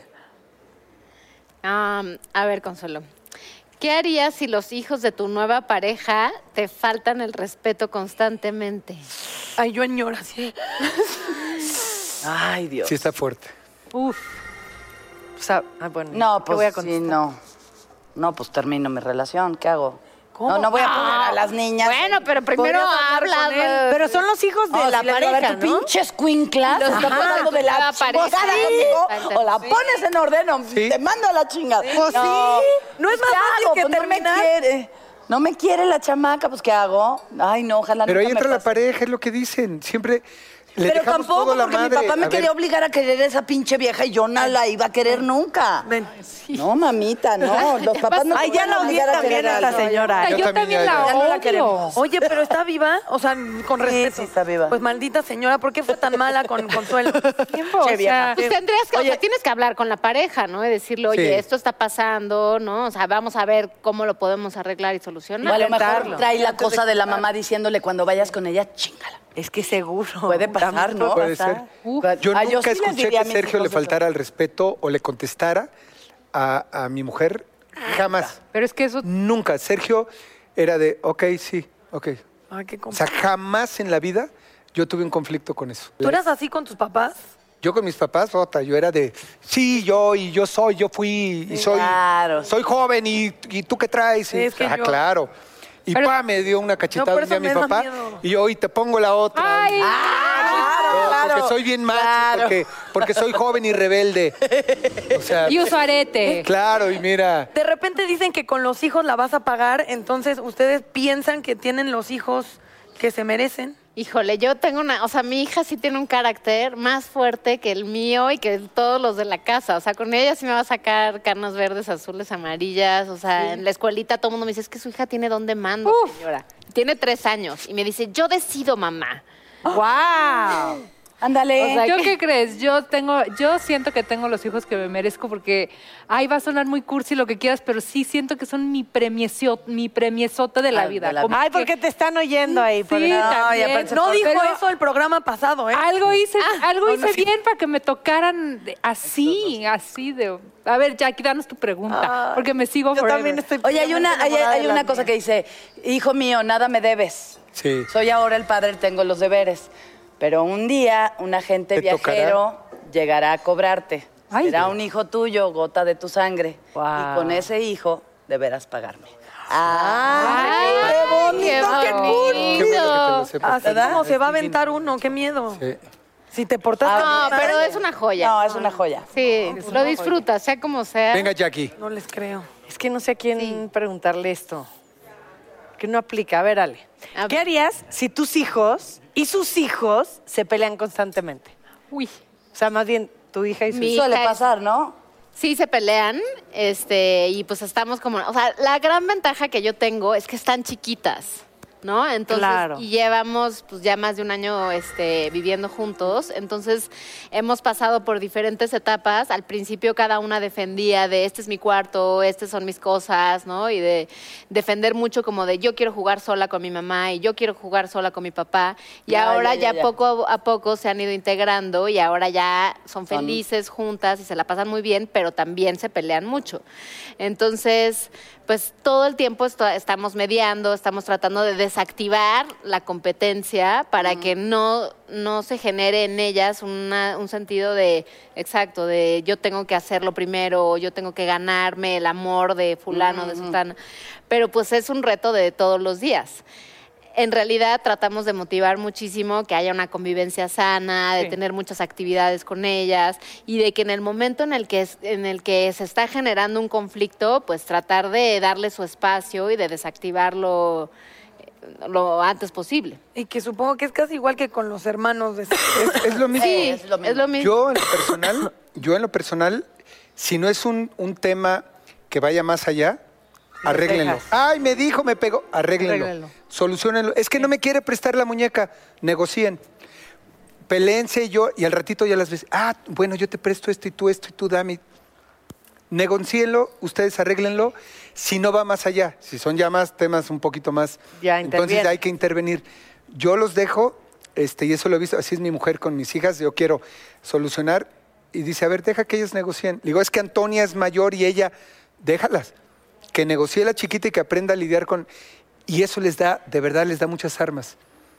[SPEAKER 7] Am, a ver, Consuelo. ¿Qué harías si los hijos de tu nueva pareja te faltan el respeto constantemente?
[SPEAKER 4] Ay, yo añoro así. (laughs)
[SPEAKER 3] Ay, Dios.
[SPEAKER 8] Sí está fuerte.
[SPEAKER 2] Uf.
[SPEAKER 5] O sea, ah, bueno,
[SPEAKER 3] No,
[SPEAKER 5] ¿qué
[SPEAKER 3] pues
[SPEAKER 5] voy a
[SPEAKER 3] sí,
[SPEAKER 5] contestar?
[SPEAKER 3] no. No, pues termino mi relación. ¿Qué hago?
[SPEAKER 4] ¿Cómo?
[SPEAKER 3] No, no voy a poner a las niñas.
[SPEAKER 7] Bueno, pero primero habla
[SPEAKER 5] Pero son los hijos de
[SPEAKER 3] Oh,
[SPEAKER 5] la pareja, ¿no?
[SPEAKER 3] pinche escuincla,
[SPEAKER 7] Los
[SPEAKER 3] se está pasando de la
[SPEAKER 7] nueva pareja. Sí.
[SPEAKER 3] o la
[SPEAKER 7] Sí.
[SPEAKER 3] pones en orden o
[SPEAKER 8] Sí.
[SPEAKER 3] te mando a la chingada.
[SPEAKER 5] Pues sí. No es más
[SPEAKER 3] ¿qué
[SPEAKER 5] fácil
[SPEAKER 3] hago?
[SPEAKER 5] que
[SPEAKER 3] Pues no
[SPEAKER 5] terminar.
[SPEAKER 3] me quiere. No me quiere la chamaca, pues ¿qué hago? Ay, no, ojalá
[SPEAKER 8] Pero ahí
[SPEAKER 3] me
[SPEAKER 8] entra la pareja, es lo que dicen. Siempre le
[SPEAKER 3] Pero tampoco
[SPEAKER 8] la
[SPEAKER 3] porque
[SPEAKER 8] madre.
[SPEAKER 3] mi papá me
[SPEAKER 8] A ver,
[SPEAKER 3] quería obligar a querer a esa pinche vieja y yo no la iba a querer nunca.
[SPEAKER 4] Ven.
[SPEAKER 3] No, mamita, no. Los papás no
[SPEAKER 5] Ay,
[SPEAKER 3] te
[SPEAKER 5] ya
[SPEAKER 3] van a
[SPEAKER 5] la odié
[SPEAKER 3] obligar a
[SPEAKER 5] también
[SPEAKER 3] querer
[SPEAKER 5] a la señora.
[SPEAKER 2] Yo,
[SPEAKER 8] Yo también
[SPEAKER 2] la
[SPEAKER 3] ya no la
[SPEAKER 2] odio.
[SPEAKER 3] queremos.
[SPEAKER 4] Oye, pero está viva, o sea, con respeto.
[SPEAKER 3] sí está viva.
[SPEAKER 4] Pues maldita señora, ¿por qué fue tan mala con Consuelo? (laughs)
[SPEAKER 2] Tiempo, o
[SPEAKER 3] Che, vieja.
[SPEAKER 2] sea,
[SPEAKER 7] Pues tendrías que, o sea, tienes que hablar con la pareja, ¿no? Y decirle, oye,
[SPEAKER 8] Sí.
[SPEAKER 7] esto está pasando, ¿no? O sea, vamos a ver cómo lo podemos arreglar y solucionar.
[SPEAKER 3] O a lo mejor trae la cosa de la mamá diciéndole cuando vayas con ella, chingala.
[SPEAKER 5] Es que seguro.
[SPEAKER 3] Puede (laughs) pasar, ¿no?
[SPEAKER 8] Puede
[SPEAKER 5] pasar.
[SPEAKER 8] ser.
[SPEAKER 3] Uf.
[SPEAKER 8] Yo
[SPEAKER 3] Ah,
[SPEAKER 8] nunca
[SPEAKER 3] sí
[SPEAKER 8] escuché que Sergio le faltara el respeto o le contestara a, a mi mujer. Jamás.
[SPEAKER 2] pero es que eso
[SPEAKER 8] Nunca. Sergio era de, ok, sí, ok.
[SPEAKER 4] Ay, qué
[SPEAKER 8] O sea, jamás en la vida yo tuve un conflicto con eso.
[SPEAKER 4] ¿Tú eras así con tus papás?
[SPEAKER 8] Yo con mis papás, otra, yo era de, sí, yo, y yo soy, yo fui, y soy,
[SPEAKER 3] Claro.
[SPEAKER 8] soy joven, y, y tú qué traes. Y,
[SPEAKER 4] Es que
[SPEAKER 8] ah,
[SPEAKER 4] yo-
[SPEAKER 8] claro. Y
[SPEAKER 2] Pero-
[SPEAKER 8] pa, me dio una cachetada
[SPEAKER 4] por
[SPEAKER 8] un día mi
[SPEAKER 4] me da
[SPEAKER 8] papá,
[SPEAKER 4] miedo.
[SPEAKER 8] y yo, y te pongo la otra.
[SPEAKER 2] Ay,
[SPEAKER 8] No, Porque soy bien macho,
[SPEAKER 3] claro.
[SPEAKER 8] porque, porque soy joven y rebelde. O sea,
[SPEAKER 2] y uso arete.
[SPEAKER 8] claro, y mira,
[SPEAKER 4] De repente dicen que con los hijos la vas a pagar, entonces ustedes piensan que tienen los hijos que se merecen.
[SPEAKER 7] Híjole, yo tengo una, o sea, mi hija sí tiene un carácter más fuerte que el mío y que todos los de la casa. O sea, con ella sí me va a sacar canas verdes, azules, amarillas. O sea, en la escuelita todo el mundo me dice, es que su hija tiene don de mando, señora. Tiene tres años y me dice, yo decido, mamá.
[SPEAKER 5] ¡Wow!
[SPEAKER 3] Ándale.
[SPEAKER 7] O sea,
[SPEAKER 2] ¿Yo
[SPEAKER 7] que-
[SPEAKER 2] qué (laughs) crees? Yo tengo, yo siento que tengo los hijos que me merezco porque, ay, va a sonar muy cursi lo que quieras, pero sí siento que son mi premiesio, mi premiesote de la
[SPEAKER 3] Ah,
[SPEAKER 2] vida.
[SPEAKER 3] de la
[SPEAKER 2] Como
[SPEAKER 5] Ay,
[SPEAKER 2] que-
[SPEAKER 5] porque te están oyendo ahí.
[SPEAKER 2] Sí,
[SPEAKER 3] aparte-
[SPEAKER 4] No dijo
[SPEAKER 2] Pero
[SPEAKER 4] eso el programa pasado, ¿eh?
[SPEAKER 2] Algo hice,
[SPEAKER 7] Ah,
[SPEAKER 2] algo
[SPEAKER 4] no,
[SPEAKER 2] hice
[SPEAKER 4] no, sí.
[SPEAKER 2] bien para que me tocaran así, así de. A ver, Jackie, danos tu pregunta,
[SPEAKER 5] Ay,
[SPEAKER 2] porque me sigo
[SPEAKER 5] Yo
[SPEAKER 2] forever.
[SPEAKER 5] también estoy
[SPEAKER 3] Oye, hay una, hay, una cosa que dice, hijo mío, nada me debes.
[SPEAKER 8] Sí.
[SPEAKER 3] Soy ahora el padre, tengo los deberes. Pero un día un agente
[SPEAKER 8] Te
[SPEAKER 3] viajero llegará a cobrarte.
[SPEAKER 2] Ay.
[SPEAKER 3] Será un hijo tuyo, gota de tu sangre. Y con ese hijo deberás pagarme.
[SPEAKER 7] Ay, qué bonito, qué
[SPEAKER 8] Qué bueno que te lo
[SPEAKER 7] bonito.
[SPEAKER 4] Así
[SPEAKER 3] ¿Verdad?
[SPEAKER 4] como se va a aventar uno, qué miedo.
[SPEAKER 8] Sí.
[SPEAKER 4] Si te portas
[SPEAKER 3] Ah,
[SPEAKER 7] No, pero es una joya.
[SPEAKER 3] No, es una joya.
[SPEAKER 7] Sí, lo disfrutas, sea como sea.
[SPEAKER 8] Venga, Jackie.
[SPEAKER 4] No les creo.
[SPEAKER 5] Es que no sé a quién preguntarle esto. Que no aplica. A ver, Ale.
[SPEAKER 7] A
[SPEAKER 5] ¿Qué harías si tus hijos y sus hijos se pelean constantemente?
[SPEAKER 2] Uy.
[SPEAKER 5] O sea, más bien tu hija y su
[SPEAKER 7] Mi.
[SPEAKER 3] Suele
[SPEAKER 7] hija es-
[SPEAKER 3] pasar, ¿no?
[SPEAKER 7] Sí, se pelean, este, y pues estamos como, o sea, la gran ventaja que yo tengo es que están chiquitas, ¿no? Entonces,
[SPEAKER 5] Claro.
[SPEAKER 7] y llevamos pues ya más de un año este, viviendo juntos, entonces hemos pasado por diferentes etapas. Al principio cada una defendía de este es mi cuarto, estas son mis cosas, ¿no? Y de defender mucho como de yo quiero jugar sola con mi mamá y yo quiero jugar sola con mi papá. Y
[SPEAKER 3] Ya,
[SPEAKER 7] ahora
[SPEAKER 3] ya,
[SPEAKER 7] ya,
[SPEAKER 3] ya, ya.
[SPEAKER 7] poco a poco se han ido integrando y ahora ya son felices juntas y se la pasan muy bien, pero también se pelean mucho. Entonces, pues todo el tiempo esto- estamos mediando, estamos tratando de desactivar la competencia para que no, no se genere en ellas una- un sentido de, exacto, de yo tengo que hacerlo primero, yo tengo que ganarme el amor de fulano, de sultana. Pero pues es un reto de todos los días en realidad tratamos de motivar muchísimo que haya una convivencia sana, de
[SPEAKER 2] Sí.
[SPEAKER 7] tener muchas actividades con ellas y de que en el momento en el que es- en el que se está generando un conflicto, pues tratar de darle su espacio y de desactivarlo eh, lo antes posible.
[SPEAKER 4] Y que supongo que es casi igual que con los hermanos de
[SPEAKER 8] Es, es lo (laughs) mismo.
[SPEAKER 7] Sí,
[SPEAKER 3] es lo mismo.
[SPEAKER 7] es lo mismo.
[SPEAKER 8] Yo en lo personal, yo en lo personal, si no es un, un tema que vaya más allá, arréglenlo.
[SPEAKER 5] dejas.
[SPEAKER 8] Ay, me dijo, me pegó, arréglenlo.
[SPEAKER 5] Arréglenlo.
[SPEAKER 8] Solucionenlo. Es que no me quiere prestar la muñeca, negocien. Peleense yo y al ratito ya las ves. Ah, bueno, yo te presto esto y tú esto y tú dame. Negocienlo, ustedes arréglenlo. Si no va más allá, si son ya más temas un poquito más.
[SPEAKER 5] Ya
[SPEAKER 8] entonces hay que intervenir. Yo los dejo, este, y eso lo he visto, así es mi mujer con mis hijas, yo quiero solucionar. Y dice, a ver, deja que ellas negocien. Le digo, es que Antonia es mayor y ella, déjalas. Que negocie la chiquita y que aprenda a lidiar con. Y eso les da, de verdad, les da muchas armas.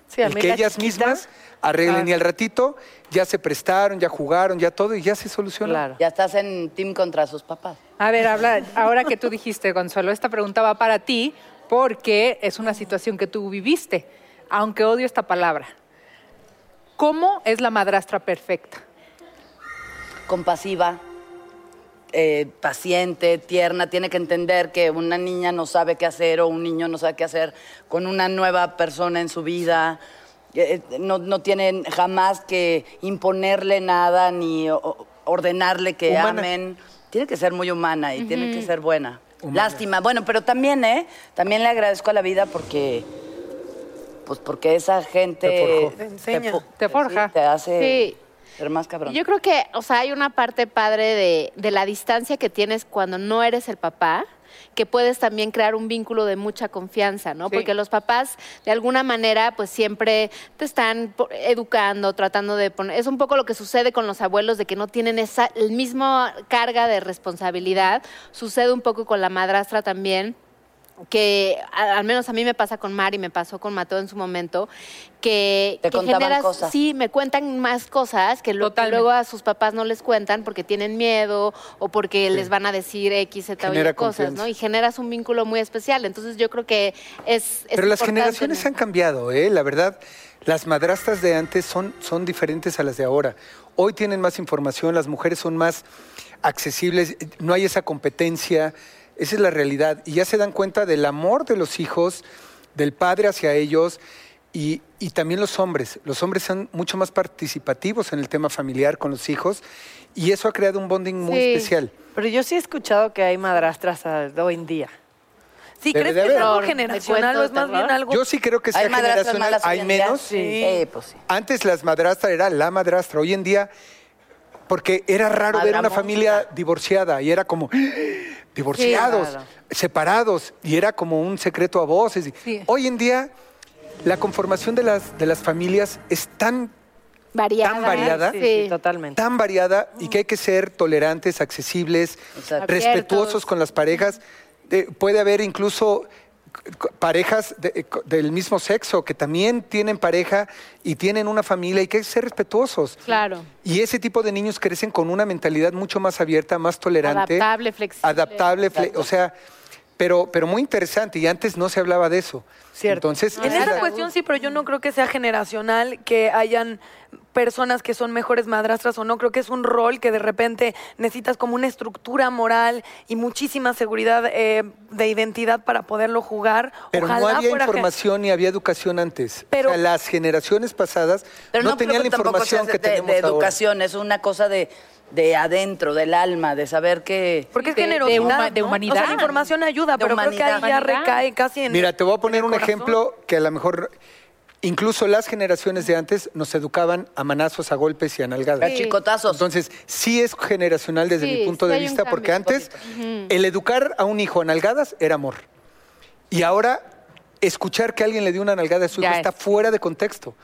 [SPEAKER 5] Sí, a
[SPEAKER 8] El que
[SPEAKER 5] la
[SPEAKER 8] ellas
[SPEAKER 5] chiquita-
[SPEAKER 8] mismas arreglen.
[SPEAKER 5] Ah.
[SPEAKER 8] Y al ratito ya se prestaron, ya jugaron, ya todo, y ya se solucionó.
[SPEAKER 5] Claro.
[SPEAKER 3] Ya estás en team contra sus papás.
[SPEAKER 2] A ver, habla, ahora que tú dijiste, Consuelo, esta pregunta va para ti porque es una situación que tú viviste, aunque odio esta palabra. ¿Cómo es la madrastra perfecta?
[SPEAKER 3] compasiva, eh, paciente, tierna, tiene que entender que una niña no sabe qué hacer o un niño no sabe qué hacer con una nueva persona en su vida. Eh, eh, no, no tienen jamás que imponerle nada ni o- ordenarle que
[SPEAKER 8] Humana.
[SPEAKER 3] amen. Tiene que ser muy humana y tiene que ser buena.
[SPEAKER 8] Humana.
[SPEAKER 3] Lástima. Bueno, pero también, ¿eh? También le agradezco a la vida porque... Pues porque esa gente...
[SPEAKER 8] Te.
[SPEAKER 4] Te
[SPEAKER 2] Te forja.
[SPEAKER 3] sí, te hace
[SPEAKER 7] Sí.
[SPEAKER 3] Más cabrón.
[SPEAKER 7] Yo creo que, o sea, hay una parte padre de, de la distancia que tienes cuando no eres el papá, que puedes también crear un vínculo de mucha confianza, ¿no?
[SPEAKER 2] Sí.
[SPEAKER 7] Porque los papás, de alguna manera, pues siempre te están educando, tratando de poner... Es un poco lo que sucede con los abuelos, de que no tienen esa el mismo carga de responsabilidad. Sucede un poco con la madrastra también que al menos a mí me pasa con Mari, me pasó con Mateo en su momento, que,
[SPEAKER 3] Te
[SPEAKER 7] que
[SPEAKER 3] contaban
[SPEAKER 7] generas-
[SPEAKER 3] cosas.
[SPEAKER 7] sí, me cuentan más cosas que, lo- que
[SPEAKER 2] Totalmente.
[SPEAKER 7] luego a sus papás no les cuentan porque tienen miedo o porque les van a decir X, Z o Y cosas. ¿no? Y generas un vínculo muy especial. Entonces yo creo que es... es
[SPEAKER 8] Pero las generaciones
[SPEAKER 7] ¿no?
[SPEAKER 8] han cambiado, ¿eh? La verdad, las madrastas de antes son, son diferentes a las de ahora. Hoy tienen más información, las mujeres son más accesibles, no hay esa competencia, esa es la realidad. Y ya se dan cuenta del amor de los hijos, del padre hacia ellos. Y, y también los hombres. Los hombres son mucho más participativos en el tema familiar con los hijos y eso ha creado un bonding muy
[SPEAKER 4] Sí.
[SPEAKER 8] especial.
[SPEAKER 5] Pero yo sí he escuchado que hay madrastras hoy en día.
[SPEAKER 4] Sí,
[SPEAKER 8] Debe
[SPEAKER 4] ¿crees
[SPEAKER 8] de
[SPEAKER 4] que es algo
[SPEAKER 7] ¿De
[SPEAKER 4] generacional o es más bien algo?
[SPEAKER 8] Yo sí creo que sea
[SPEAKER 3] ¿Hay madrastras
[SPEAKER 8] generacional. Hay menos.
[SPEAKER 3] Sí, pues sí.
[SPEAKER 8] Antes las madrastras era la madrastra. Hoy en día, porque era raro ver una familia divorciada y era como divorciados,
[SPEAKER 5] Sí, claro.
[SPEAKER 8] separados y era como un secreto a voces.
[SPEAKER 2] Sí.
[SPEAKER 8] Hoy en día, la conformación de las, de las familias es tan,
[SPEAKER 7] Variada.
[SPEAKER 8] Tan variada.
[SPEAKER 5] Sí, sí, totalmente.
[SPEAKER 8] tan variada y que hay que ser tolerantes, accesibles,
[SPEAKER 3] Exacto.
[SPEAKER 8] respetuosos
[SPEAKER 7] Abiertos.
[SPEAKER 8] con las parejas. Eh, puede haber incluso parejas de- eh, del mismo sexo que también tienen pareja y tienen una familia y que hay que ser respetuosos.
[SPEAKER 7] Claro.
[SPEAKER 8] Y ese tipo de niños crecen con una mentalidad mucho más abierta, más tolerante.
[SPEAKER 7] Adaptable, flexible.
[SPEAKER 8] Adaptable, fle- o sea, pero, pero muy interesante. Y antes no se hablaba de eso.
[SPEAKER 5] Cierto.
[SPEAKER 8] Entonces,
[SPEAKER 4] En
[SPEAKER 8] esa
[SPEAKER 4] cuestión sí, pero yo no creo que sea generacional que hayan personas que son mejores madrastras o no. Creo que es un rol que de repente necesitas como una estructura moral y muchísima seguridad eh, de identidad para poderlo jugar.
[SPEAKER 8] Pero
[SPEAKER 4] Ojalá
[SPEAKER 8] no había información ni había educación antes.
[SPEAKER 4] Pero-
[SPEAKER 8] o sea, las generaciones pasadas
[SPEAKER 3] Pero
[SPEAKER 8] no,
[SPEAKER 3] no,
[SPEAKER 8] tenían la información que
[SPEAKER 3] de,
[SPEAKER 8] tenemos
[SPEAKER 3] de
[SPEAKER 8] ahora.
[SPEAKER 3] educación, es una cosa de, de adentro, del alma, de saber que...
[SPEAKER 4] Porque es
[SPEAKER 2] de- de
[SPEAKER 4] generosidad,
[SPEAKER 2] de humanidad.
[SPEAKER 4] O sea, la información ayuda,
[SPEAKER 3] De
[SPEAKER 4] pero creo que ahí ya recae casi en...
[SPEAKER 8] Mira, te voy a poner un
[SPEAKER 4] corazón.
[SPEAKER 8] ejemplo que a lo mejor incluso las generaciones de antes nos educaban a manazos, a golpes y a nalgadas.
[SPEAKER 3] A chicotazos.
[SPEAKER 8] Entonces, sí es generacional desde
[SPEAKER 7] Sí,
[SPEAKER 8] mi punto
[SPEAKER 7] sí
[SPEAKER 8] de vista, porque antes el educar a un hijo a nalgadas era amor. Y ahora escuchar que alguien le dio una nalgada a su hijo
[SPEAKER 2] Ya
[SPEAKER 8] está
[SPEAKER 2] es.
[SPEAKER 8] fuera de contexto.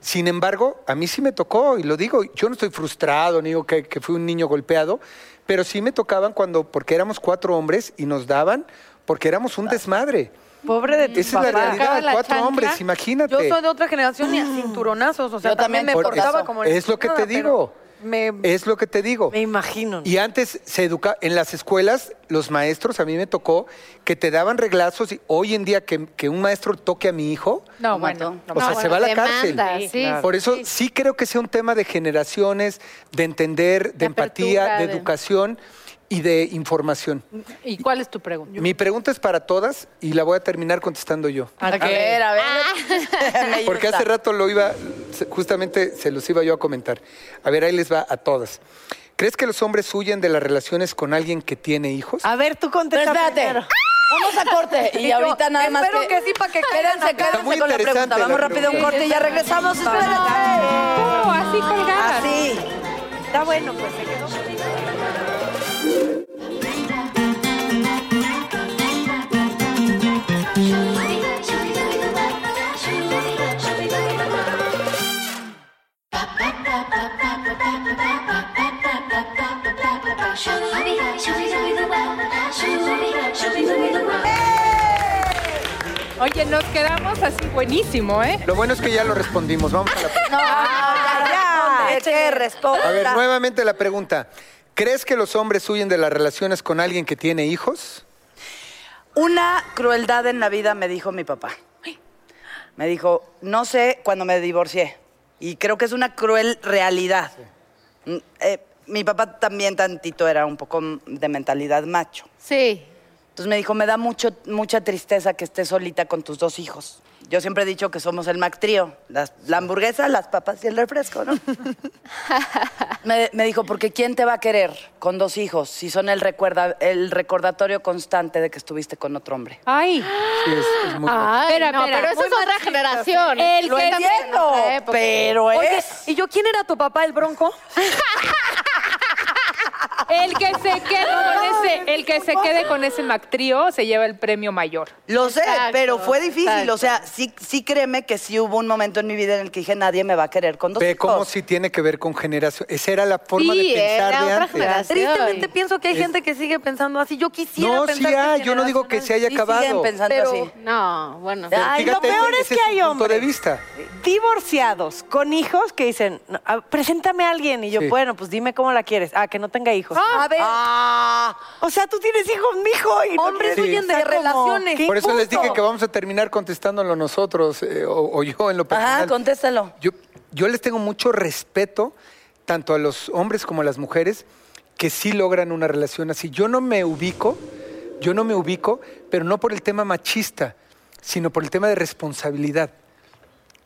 [SPEAKER 8] Sin embargo, a mí sí me tocó, y lo digo, yo no estoy frustrado, ni digo que, que fui un niño golpeado, pero sí me tocaban cuando, porque éramos cuatro hombres y nos daban, porque éramos un desmadre.
[SPEAKER 5] Pobre de tu
[SPEAKER 8] Esa es la realidad,
[SPEAKER 7] la
[SPEAKER 8] cuatro
[SPEAKER 7] chancla.
[SPEAKER 8] hombres, imagínate.
[SPEAKER 4] Yo soy de otra generación y a cinturonazos, o sea,
[SPEAKER 3] Yo
[SPEAKER 4] también,
[SPEAKER 3] también,
[SPEAKER 4] me
[SPEAKER 3] por
[SPEAKER 4] portaba
[SPEAKER 3] eso.
[SPEAKER 4] como...
[SPEAKER 8] Es lo que te digo.
[SPEAKER 4] Me...
[SPEAKER 8] Es lo que te digo.
[SPEAKER 5] Me imagino.
[SPEAKER 8] Y antes se educa en las escuelas, los maestros, a mí me tocó, que te daban reglazos y hoy en día que, que un maestro toque a mi hijo,
[SPEAKER 2] No, bueno.
[SPEAKER 8] o sea,
[SPEAKER 7] No,
[SPEAKER 8] se va a la cárcel.
[SPEAKER 7] demanda, sí, claro.
[SPEAKER 8] Por eso
[SPEAKER 7] sí.
[SPEAKER 8] sí. creo que sea un tema de generaciones, de entender, de,
[SPEAKER 7] De
[SPEAKER 8] empatía,
[SPEAKER 7] apertura,
[SPEAKER 8] de
[SPEAKER 7] de-
[SPEAKER 8] educación y de información.
[SPEAKER 2] ¿Y cuál es tu pregunta?
[SPEAKER 8] Mi pregunta es para todas y la voy a terminar contestando yo.
[SPEAKER 3] A ver, a ver. Me (laughs)
[SPEAKER 8] Porque
[SPEAKER 3] gusta.
[SPEAKER 8] hace rato lo iba, justamente se los iba yo a comentar. A ver, ahí les va a todas. ¿Crees que los hombres huyen de las relaciones con alguien que tiene hijos?
[SPEAKER 5] A ver, tú contesta
[SPEAKER 3] espérate.
[SPEAKER 5] primero.
[SPEAKER 3] Vamos a corte. (laughs) Y,
[SPEAKER 4] Y yo,
[SPEAKER 3] ahorita nada más.
[SPEAKER 4] espero que sí, para que
[SPEAKER 3] Quédense, quédense con la pregunta.
[SPEAKER 8] la
[SPEAKER 3] Vamos rápido a un corte y ya regresamos. Espérense.
[SPEAKER 2] Oh, así colgada.
[SPEAKER 3] Así.
[SPEAKER 5] Está bueno, pues se quedó.
[SPEAKER 2] Oye, nos quedamos así buenísimo, ¿eh?
[SPEAKER 8] Lo bueno es que ya lo respondimos. Vamos a la pregunta.
[SPEAKER 3] Ya, ya. Que responda.
[SPEAKER 8] A ver, nuevamente la pregunta. ¿Crees que los hombres huyen de las relaciones con alguien que tiene hijos?
[SPEAKER 3] Una crueldad en la vida me dijo mi papá. Me dijo, no sé cuando me divorcié. Y creo que es una cruel realidad. Mm, eh, mi papá también tantito era un poco de mentalidad macho.
[SPEAKER 7] Sí.
[SPEAKER 3] Entonces me dijo, me da mucho, mucha tristeza que estés solita con tus dos hijos. Yo siempre he dicho que somos el Mac Trío. Las- la hamburguesa, las papas y el refresco, ¿no? (laughs) me, me dijo, porque ¿quién te va a querer con dos hijos si son el, recuerda, el recordatorio constante de que estuviste con otro hombre?
[SPEAKER 2] Ay.
[SPEAKER 8] Sí, es, es muy
[SPEAKER 7] Ay,
[SPEAKER 2] Espera,
[SPEAKER 7] no,
[SPEAKER 2] espera,
[SPEAKER 7] pero eso es otra generación.
[SPEAKER 2] El
[SPEAKER 7] Lo
[SPEAKER 2] que
[SPEAKER 3] entiendo, pero
[SPEAKER 4] Oye,
[SPEAKER 3] es...
[SPEAKER 4] ¿y yo quién era tu papá, el bronco? (laughs)
[SPEAKER 2] El que se quede con ese, el que se quede con ese Mactrío se lleva el premio mayor.
[SPEAKER 3] Lo sé,
[SPEAKER 7] Exacto,
[SPEAKER 3] pero fue difícil.
[SPEAKER 7] exacto.
[SPEAKER 3] O sea, sí, sí créeme que sí hubo un momento en mi vida en el que dije, nadie me va a querer con dos
[SPEAKER 8] Ve
[SPEAKER 3] hijos.
[SPEAKER 8] cómo sí tiene que ver con generación. Esa era la forma
[SPEAKER 7] Sí,
[SPEAKER 8] de pensar
[SPEAKER 7] era
[SPEAKER 8] de
[SPEAKER 7] otra
[SPEAKER 8] antes.
[SPEAKER 7] generación.
[SPEAKER 4] Tristemente pienso que hay gente que sigue pensando así. Yo quisiera
[SPEAKER 8] No, sí
[SPEAKER 4] pensar
[SPEAKER 8] hay. Yo no digo que se haya
[SPEAKER 3] Sí siguen
[SPEAKER 8] acabado.
[SPEAKER 3] pensando
[SPEAKER 4] Pero-
[SPEAKER 3] así.
[SPEAKER 7] No, bueno.
[SPEAKER 3] Ya.
[SPEAKER 5] Ay, lo
[SPEAKER 8] Fíjate,
[SPEAKER 5] peor
[SPEAKER 8] ese-
[SPEAKER 5] es que hay
[SPEAKER 8] punto de
[SPEAKER 5] hombres
[SPEAKER 8] vista.
[SPEAKER 5] divorciados con hijos que dicen, "No, a- preséntame a alguien. Y yo,
[SPEAKER 8] Sí.
[SPEAKER 5] bueno, pues dime cómo la quieres. Ah, que no tenga hijos.
[SPEAKER 4] A ver,
[SPEAKER 3] Ah,
[SPEAKER 5] O sea, tú tienes hijos, mijo. Y no
[SPEAKER 4] Hombres
[SPEAKER 5] quieres-
[SPEAKER 4] huyen de relaciones.
[SPEAKER 5] qué
[SPEAKER 8] Por eso les dije que vamos a terminar contestándolo nosotros eh, o, o yo en lo personal.
[SPEAKER 3] ajá, contéstalo.
[SPEAKER 8] Yo, yo les tengo mucho respeto tanto a los hombres como a las mujeres que sí logran una relación así. Yo no me ubico, yo no me ubico, pero no por el tema machista, sino por el tema de responsabilidad.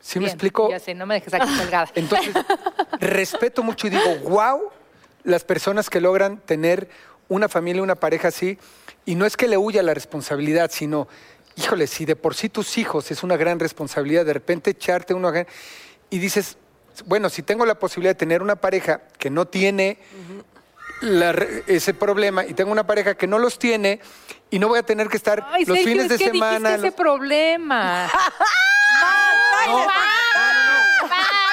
[SPEAKER 8] ¿Sí me explico?
[SPEAKER 2] Ya sé, no me dejes aquí colgada.
[SPEAKER 8] Entonces, (laughs) respeto mucho y digo, wow, las personas que logran tener una familia, una pareja así, y no es que le huya la responsabilidad, sino, híjole, si de por sí tus hijos es una gran responsabilidad, de repente echarte uno y dices, bueno, si tengo la posibilidad de tener una pareja que no tiene la ese problema y tengo una pareja que no los tiene y no voy a tener que estar
[SPEAKER 2] Ay,
[SPEAKER 8] los
[SPEAKER 2] Sergio,
[SPEAKER 8] fines
[SPEAKER 2] es
[SPEAKER 8] de
[SPEAKER 2] que
[SPEAKER 8] semana.
[SPEAKER 2] ese problema.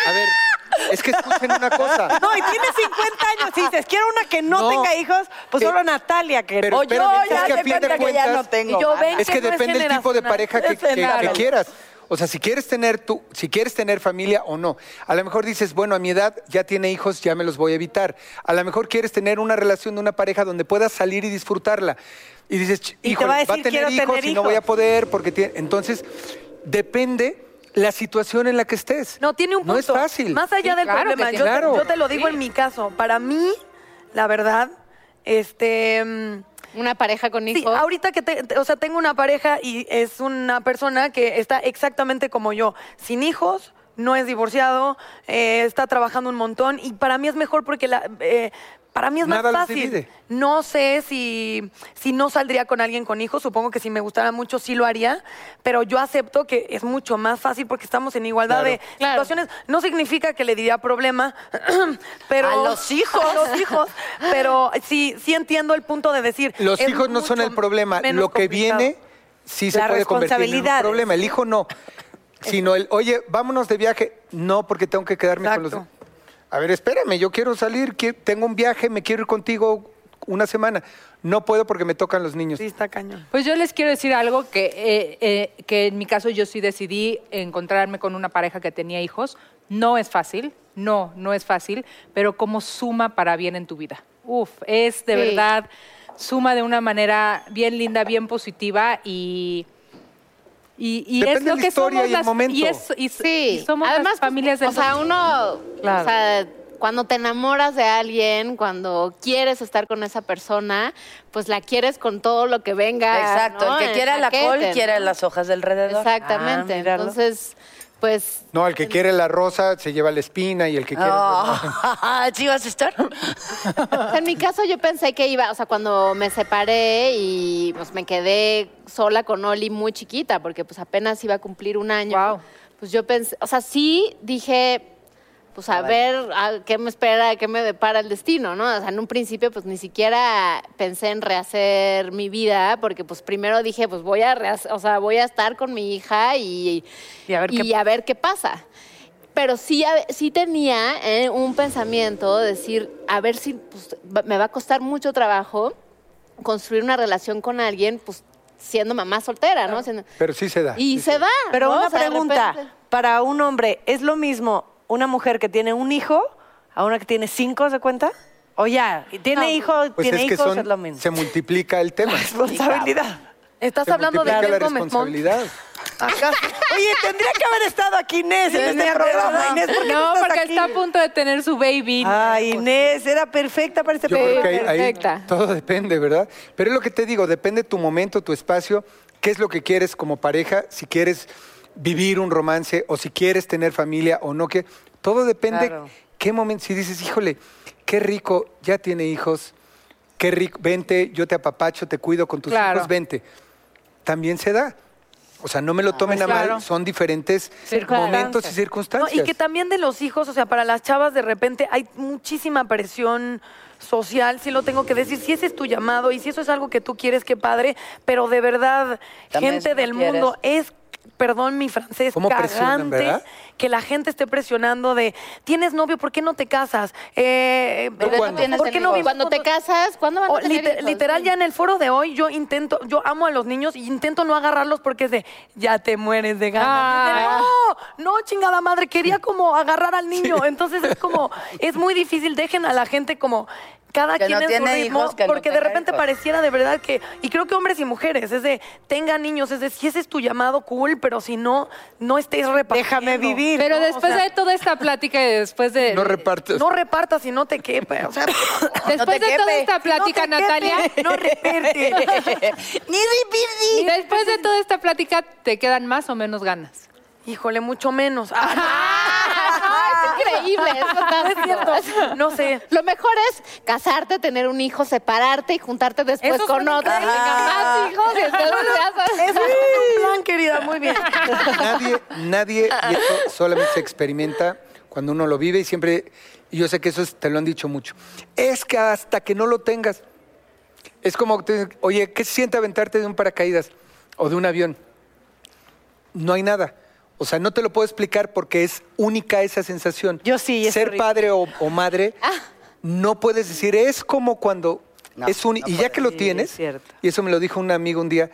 [SPEAKER 8] A ver, es que escuchen una cosa.
[SPEAKER 5] No, y tiene 50 años. Si dices, quiero una que no,
[SPEAKER 8] No.
[SPEAKER 5] tenga hijos, pues
[SPEAKER 8] Eh,
[SPEAKER 5] solo Natalia. Que
[SPEAKER 8] pero
[SPEAKER 5] o
[SPEAKER 8] espérame,
[SPEAKER 5] yo
[SPEAKER 8] es
[SPEAKER 5] ya
[SPEAKER 8] que a
[SPEAKER 5] te
[SPEAKER 8] fin de
[SPEAKER 5] cuenta que ya no tengo.
[SPEAKER 4] Y yo, ven
[SPEAKER 8] Es que
[SPEAKER 4] no es
[SPEAKER 8] depende del tipo de pareja que, que-
[SPEAKER 5] Claro.
[SPEAKER 8] que quieras. O sea, si quieres tener tú, si quieres tener familia o no. A lo mejor dices, bueno, a mi edad ya tiene hijos, ya me los voy a evitar. A lo mejor quieres tener una relación de una pareja donde puedas salir y disfrutarla. Y dices, "Ch-
[SPEAKER 5] Y te
[SPEAKER 8] híjole,
[SPEAKER 5] va a
[SPEAKER 8] va a
[SPEAKER 5] decir,
[SPEAKER 8] tener
[SPEAKER 5] "Quiero
[SPEAKER 8] hijos
[SPEAKER 5] tener
[SPEAKER 8] y no voy a
[SPEAKER 5] hijos".
[SPEAKER 8] poder porque tiene. Entonces, depende la situación en la que estés.
[SPEAKER 4] No, tiene un punto.
[SPEAKER 8] No es fácil.
[SPEAKER 4] Más allá
[SPEAKER 2] Sí,
[SPEAKER 4] del
[SPEAKER 2] claro
[SPEAKER 4] problema, yo, te-
[SPEAKER 8] Claro.
[SPEAKER 4] yo te lo digo en mi caso. Para mí, la verdad, este... mm,
[SPEAKER 7] Una pareja con
[SPEAKER 4] Sí,
[SPEAKER 7] hijos.
[SPEAKER 4] ahorita que te- te- o sea, tengo una pareja y es una persona que está exactamente como yo, sin hijos, no es divorciado, eh, está trabajando un montón y para mí es mejor porque la, eh, para mí es
[SPEAKER 8] Nada
[SPEAKER 4] más fácil.
[SPEAKER 8] divide.
[SPEAKER 4] No sé si, si no saldría con alguien con hijos, supongo que si me gustara mucho sí lo haría, pero yo acepto que es mucho más fácil porque estamos en igualdad
[SPEAKER 8] Claro.
[SPEAKER 4] de
[SPEAKER 7] Claro.
[SPEAKER 4] situaciones. No significa que le diría problema, (clears throat) pero
[SPEAKER 3] A los hijos.
[SPEAKER 4] a los hijos, pero sí, sí entiendo el punto de decir.
[SPEAKER 8] Los hijos no son el problema. Lo que
[SPEAKER 4] complicado.
[SPEAKER 8] viene sí se
[SPEAKER 5] La
[SPEAKER 8] puede convertir en un problema. El hijo no. Sino el, oye, vámonos de viaje. No, porque tengo que quedarme con los... A ver, espérame, yo quiero salir, tengo un viaje, me quiero ir contigo una semana. No puedo porque me tocan los niños.
[SPEAKER 4] Sí, está cañón.
[SPEAKER 2] Pues yo les quiero decir algo que, eh, eh, que en mi caso yo sí decidí encontrarme con una pareja que tenía hijos. No es fácil, no, no es fácil, pero como suma para bien en tu vida. Uf, es de
[SPEAKER 7] Sí.
[SPEAKER 2] verdad, suma de una manera bien linda, bien positiva y... Y, y
[SPEAKER 8] Depende
[SPEAKER 2] es lo
[SPEAKER 8] de la
[SPEAKER 2] que
[SPEAKER 8] historia
[SPEAKER 2] somos
[SPEAKER 8] y el
[SPEAKER 2] las,
[SPEAKER 8] momento.
[SPEAKER 2] Y, es, y,
[SPEAKER 7] Sí,
[SPEAKER 2] y somos
[SPEAKER 7] además,
[SPEAKER 2] las familias
[SPEAKER 7] pues,
[SPEAKER 2] del
[SPEAKER 7] O sea, uno,
[SPEAKER 4] Claro.
[SPEAKER 7] o sea, cuando te enamoras de alguien, cuando quieres estar con esa persona, pues la quieres con todo lo que venga.
[SPEAKER 3] Exacto,
[SPEAKER 7] ¿no?
[SPEAKER 3] el que quiera la
[SPEAKER 7] paquete,
[SPEAKER 3] col quiere las hojas del alrededor.
[SPEAKER 7] Exactamente.
[SPEAKER 5] Ah.
[SPEAKER 7] Entonces, pues
[SPEAKER 8] No, el que quiere la rosa se lleva la espina y el que quiere...
[SPEAKER 3] Ah, ¿Sí vas a estar?
[SPEAKER 7] En mi caso yo pensé que iba, o sea, cuando me separé y pues me quedé sola con Oli muy chiquita, porque pues apenas iba a cumplir un año.
[SPEAKER 2] Guau.
[SPEAKER 7] Pues yo pensé, o sea, sí dije, pues a ver a qué me espera, qué me depara el destino, ¿no? O sea, en un principio pues ni siquiera pensé en rehacer mi vida, porque pues primero dije, pues voy a, rehacer- o sea, voy a estar con mi hija y,
[SPEAKER 2] Y a ver qué
[SPEAKER 7] y a ver qué pasa. Pero sí, a- sí tenía eh, un pensamiento, de decir, a ver si pues, me va a costar mucho trabajo construir una relación con alguien, pues siendo mamá soltera, ¿no? Siendo-
[SPEAKER 8] Pero sí se da.
[SPEAKER 7] y se da.
[SPEAKER 5] Pero
[SPEAKER 7] ¿no?
[SPEAKER 5] una
[SPEAKER 7] O sea, de
[SPEAKER 5] pregunta,
[SPEAKER 7] repente-
[SPEAKER 5] para un hombre, ¿es lo mismo una mujer que tiene un hijo a una que tiene cinco, ¿se cuenta? O ya, tiene
[SPEAKER 7] No,
[SPEAKER 5] hijo,
[SPEAKER 8] Pues
[SPEAKER 5] tiene
[SPEAKER 8] es que
[SPEAKER 5] hijos,
[SPEAKER 8] son-
[SPEAKER 5] es lo mismo.
[SPEAKER 8] se multiplica el tema. (laughs)
[SPEAKER 5] Responsabilidad.
[SPEAKER 4] Estás
[SPEAKER 8] Se
[SPEAKER 4] hablando de
[SPEAKER 8] la responsabilidad.
[SPEAKER 4] Acá. (laughs)
[SPEAKER 5] Oye, tendría que haber estado aquí Inés en este programa. Inés, ¿por qué
[SPEAKER 2] No, porque
[SPEAKER 5] aquí?
[SPEAKER 2] está a punto de tener su baby.
[SPEAKER 5] Ay, Inés, era perfecta para este programa.
[SPEAKER 8] ahí,
[SPEAKER 7] perfecta.
[SPEAKER 8] todo depende, ¿verdad? Pero es lo que te digo, depende tu momento, tu espacio, qué es lo que quieres como pareja, si quieres vivir un romance o si quieres tener familia o no, que todo depende
[SPEAKER 5] Claro.
[SPEAKER 8] qué momento, si dices, híjole, qué rico, ya tiene hijos, qué rico, vente, yo te apapacho, te cuido con tus
[SPEAKER 2] Claro.
[SPEAKER 8] hijos, vente. También se da. O sea, no me lo tomen
[SPEAKER 2] pues
[SPEAKER 8] a
[SPEAKER 2] claro.
[SPEAKER 8] mal, son diferentes
[SPEAKER 2] Circunstancias.
[SPEAKER 8] momentos y
[SPEAKER 4] No,
[SPEAKER 8] circunstancias.
[SPEAKER 4] y que también de los hijos, o sea, para las chavas de repente hay muchísima presión social, si lo tengo que decir, si ese es tu llamado y si eso es algo que tú quieres, qué padre, pero de verdad,
[SPEAKER 3] También
[SPEAKER 4] gente
[SPEAKER 3] si no
[SPEAKER 4] del
[SPEAKER 3] quieres.
[SPEAKER 4] mundo es perdón mi francés,
[SPEAKER 8] ¿Cómo presionan,
[SPEAKER 4] cagante que la gente esté presionando de tienes novio, ¿por qué no te casas? Eh,
[SPEAKER 3] ¿Por qué
[SPEAKER 8] no
[SPEAKER 3] tienes
[SPEAKER 4] ¿Por qué no vives
[SPEAKER 7] Cuando te casas, ¿cuándo van a
[SPEAKER 4] O
[SPEAKER 7] tener
[SPEAKER 4] liter-
[SPEAKER 7] hijos?
[SPEAKER 4] literal,
[SPEAKER 7] Sí.
[SPEAKER 4] ya en el foro de hoy, yo intento, yo amo a los niños y intento no agarrarlos porque es de, ya te mueres de ganas.
[SPEAKER 2] Ah.
[SPEAKER 4] No, no, chingada madre, quería como agarrar al niño. Entonces es como, es muy difícil, dejen a la gente como cada
[SPEAKER 3] Que
[SPEAKER 4] quien
[SPEAKER 3] no
[SPEAKER 4] en su
[SPEAKER 3] tiene
[SPEAKER 4] ritmo,
[SPEAKER 3] hijos, que no
[SPEAKER 4] porque de repente
[SPEAKER 3] hijos.
[SPEAKER 4] pareciera de verdad que, y creo que hombres y mujeres, es de, tengan niños, es de, si ese es tu llamado, cool, pero si no, no estés repartiendo.
[SPEAKER 5] Déjame vivir.
[SPEAKER 2] Pero
[SPEAKER 4] ¿no? O
[SPEAKER 2] después
[SPEAKER 4] sea,
[SPEAKER 2] de toda esta plática y después de...
[SPEAKER 8] No repartes.
[SPEAKER 4] No repartas y no te quepe. O sea,
[SPEAKER 2] Después (coughs)
[SPEAKER 3] No te
[SPEAKER 2] de toda esta plática, Natalia,
[SPEAKER 4] quepe, no reparte. (laughs)
[SPEAKER 3] Ni ripirdi.
[SPEAKER 2] después de toda esta plática, ¿te quedan más o menos ganas?
[SPEAKER 4] Híjole, mucho menos.
[SPEAKER 7] Ah, increíble, es
[SPEAKER 4] No es cierto.
[SPEAKER 7] fantástico.
[SPEAKER 4] No sé.
[SPEAKER 7] Lo mejor es casarte, tener un hijo, separarte y juntarte después
[SPEAKER 4] Eso
[SPEAKER 7] con otro. y más hijos y entonces ya sabes.
[SPEAKER 4] Eso es un (laughs) plan, querida. Muy bien.
[SPEAKER 8] Nadie, nadie, y esto solamente se experimenta cuando uno lo vive y siempre, y yo sé que eso es- te lo han dicho mucho, es que hasta que no lo tengas, es como, que te- oye, ¿qué se siente aventarte de un paracaídas o de un avión? No hay nada. O sea, no te lo puedo explicar porque es única esa sensación.
[SPEAKER 5] Yo sí, es
[SPEAKER 8] Ser
[SPEAKER 5] horrible.
[SPEAKER 8] padre o, o madre, no puedes decir, es como cuando
[SPEAKER 3] No,
[SPEAKER 8] es un...
[SPEAKER 3] no
[SPEAKER 8] y ya que lo
[SPEAKER 5] Sí,
[SPEAKER 8] tienes,
[SPEAKER 5] es cierto.
[SPEAKER 8] y eso me lo dijo un amigo un día,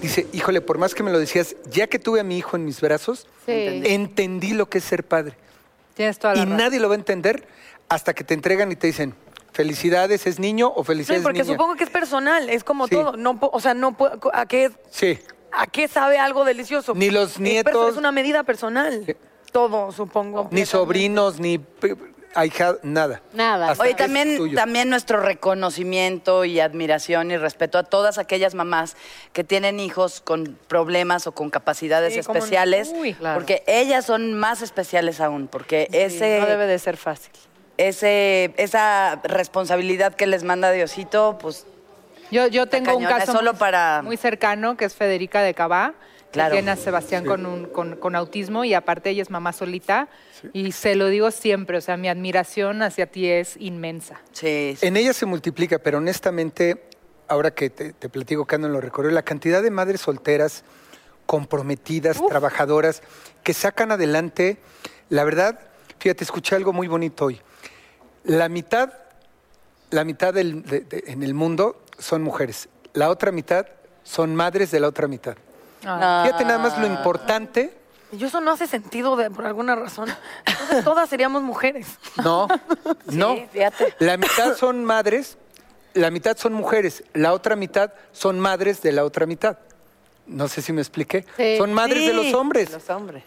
[SPEAKER 8] dice, híjole, por más que me lo decías, ya que tuve a mi hijo en mis brazos,
[SPEAKER 7] Sí.
[SPEAKER 8] entendí lo que es ser padre.
[SPEAKER 2] Tienes toda la
[SPEAKER 8] Y
[SPEAKER 2] razón.
[SPEAKER 8] nadie lo va a entender hasta que te entregan y te dicen, felicidades, es niño o
[SPEAKER 4] Sí,
[SPEAKER 8] felicidades,
[SPEAKER 4] porque
[SPEAKER 8] niña.
[SPEAKER 4] supongo que es personal, es como
[SPEAKER 8] Sí.
[SPEAKER 4] todo. No, o sea, no puedo- ¿a qué,
[SPEAKER 8] Sí.
[SPEAKER 4] ¿A qué sabe algo delicioso?
[SPEAKER 8] Ni los nietos-
[SPEAKER 4] Es una medida personal. Todo, supongo.
[SPEAKER 8] Ni sobrinos, ni ahijado, nada.
[SPEAKER 7] Nada.
[SPEAKER 8] Hasta
[SPEAKER 3] Oye, también, también nuestro reconocimiento y admiración y respeto a todas aquellas mamás que tienen hijos con problemas o con capacidades
[SPEAKER 4] Sí, cómo no.
[SPEAKER 3] especiales,
[SPEAKER 2] Uy, claro.
[SPEAKER 3] porque ellas son más especiales aún, porque ese,
[SPEAKER 5] No debe de ser fácil.
[SPEAKER 3] ese, esa responsabilidad que les manda Diosito, pues
[SPEAKER 2] Yo, yo tengo un
[SPEAKER 3] cañona,
[SPEAKER 2] caso
[SPEAKER 3] solo
[SPEAKER 2] muy,
[SPEAKER 3] para-
[SPEAKER 2] muy cercano, que es Federica de Cabá,
[SPEAKER 3] Claro.
[SPEAKER 2] que tiene a Sebastián con, un, con, con autismo y aparte ella es mamá solita. Y se lo digo siempre, o sea, mi admiración hacia ti es inmensa.
[SPEAKER 3] sí, sí.
[SPEAKER 8] En ella se multiplica, pero honestamente, ahora que te, te platico que ando en lo recorrido, la cantidad de madres solteras, comprometidas, trabajadoras, que sacan adelante, la verdad, fíjate, escuché algo muy bonito hoy. La mitad, la mitad del- de- de- en el mundo son mujeres, la otra mitad son madres de la otra mitad.
[SPEAKER 3] Ah.
[SPEAKER 8] Fíjate nada más lo importante.
[SPEAKER 4] Y eso no hace sentido de- por alguna razón. Entonces, todas seríamos mujeres.
[SPEAKER 8] No, (laughs) no.
[SPEAKER 3] fíjate.
[SPEAKER 8] La mitad son madres, la mitad son mujeres, la otra mitad son madres de la otra mitad. No sé si me expliqué.
[SPEAKER 7] Sí.
[SPEAKER 8] Son madres de los hombres.
[SPEAKER 5] Los hombres.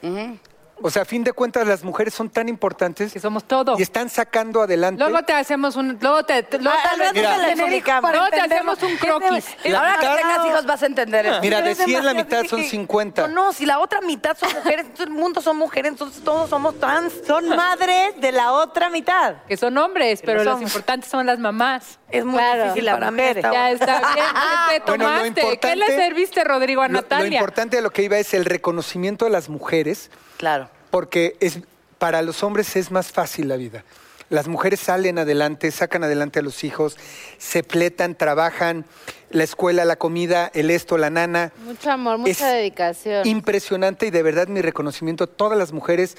[SPEAKER 8] O sea, a fin de cuentas, las mujeres son tan importantes
[SPEAKER 2] Que somos todo.
[SPEAKER 8] y están sacando adelante.
[SPEAKER 2] Luego te hacemos un. Luego te, te- luego
[SPEAKER 5] Ah,
[SPEAKER 8] te
[SPEAKER 2] hijos
[SPEAKER 5] explicamos.
[SPEAKER 2] para Luego te hacemos un
[SPEAKER 4] ¿Qué
[SPEAKER 2] croquis.
[SPEAKER 4] te-
[SPEAKER 8] La
[SPEAKER 3] Ahora
[SPEAKER 8] mitad-
[SPEAKER 3] que tengas hijos vas a entender eso.
[SPEAKER 8] Mira, de
[SPEAKER 4] Es
[SPEAKER 8] 100 la mitad son
[SPEAKER 4] dije,
[SPEAKER 8] 50.
[SPEAKER 4] No, no, si la otra mitad son mujeres, entonces el mundo son mujeres, entonces todos somos trans.
[SPEAKER 5] Son madres de la otra mitad.
[SPEAKER 2] Que son hombres, pero
[SPEAKER 5] lo somos.
[SPEAKER 2] importantes son las mamás.
[SPEAKER 4] Es muy
[SPEAKER 7] Claro.
[SPEAKER 4] difícil para esta
[SPEAKER 2] Ya está bien. (laughs) ¿Qué te
[SPEAKER 8] Bueno, lo
[SPEAKER 2] tomaste? ¿Qué le serviste, Rodrigo, a
[SPEAKER 8] Lo- Lo,
[SPEAKER 2] Natalia?
[SPEAKER 8] importante de lo que iba es el reconocimiento de las mujeres,
[SPEAKER 3] Claro.
[SPEAKER 8] Porque es, para los hombres es más fácil la vida. Las mujeres salen adelante, sacan adelante a los hijos, se pletan, trabajan, la escuela, la comida, el esto, la nana.
[SPEAKER 7] Mucho amor, mucha
[SPEAKER 8] Es
[SPEAKER 7] dedicación.
[SPEAKER 8] Impresionante y de verdad mi reconocimiento a todas las mujeres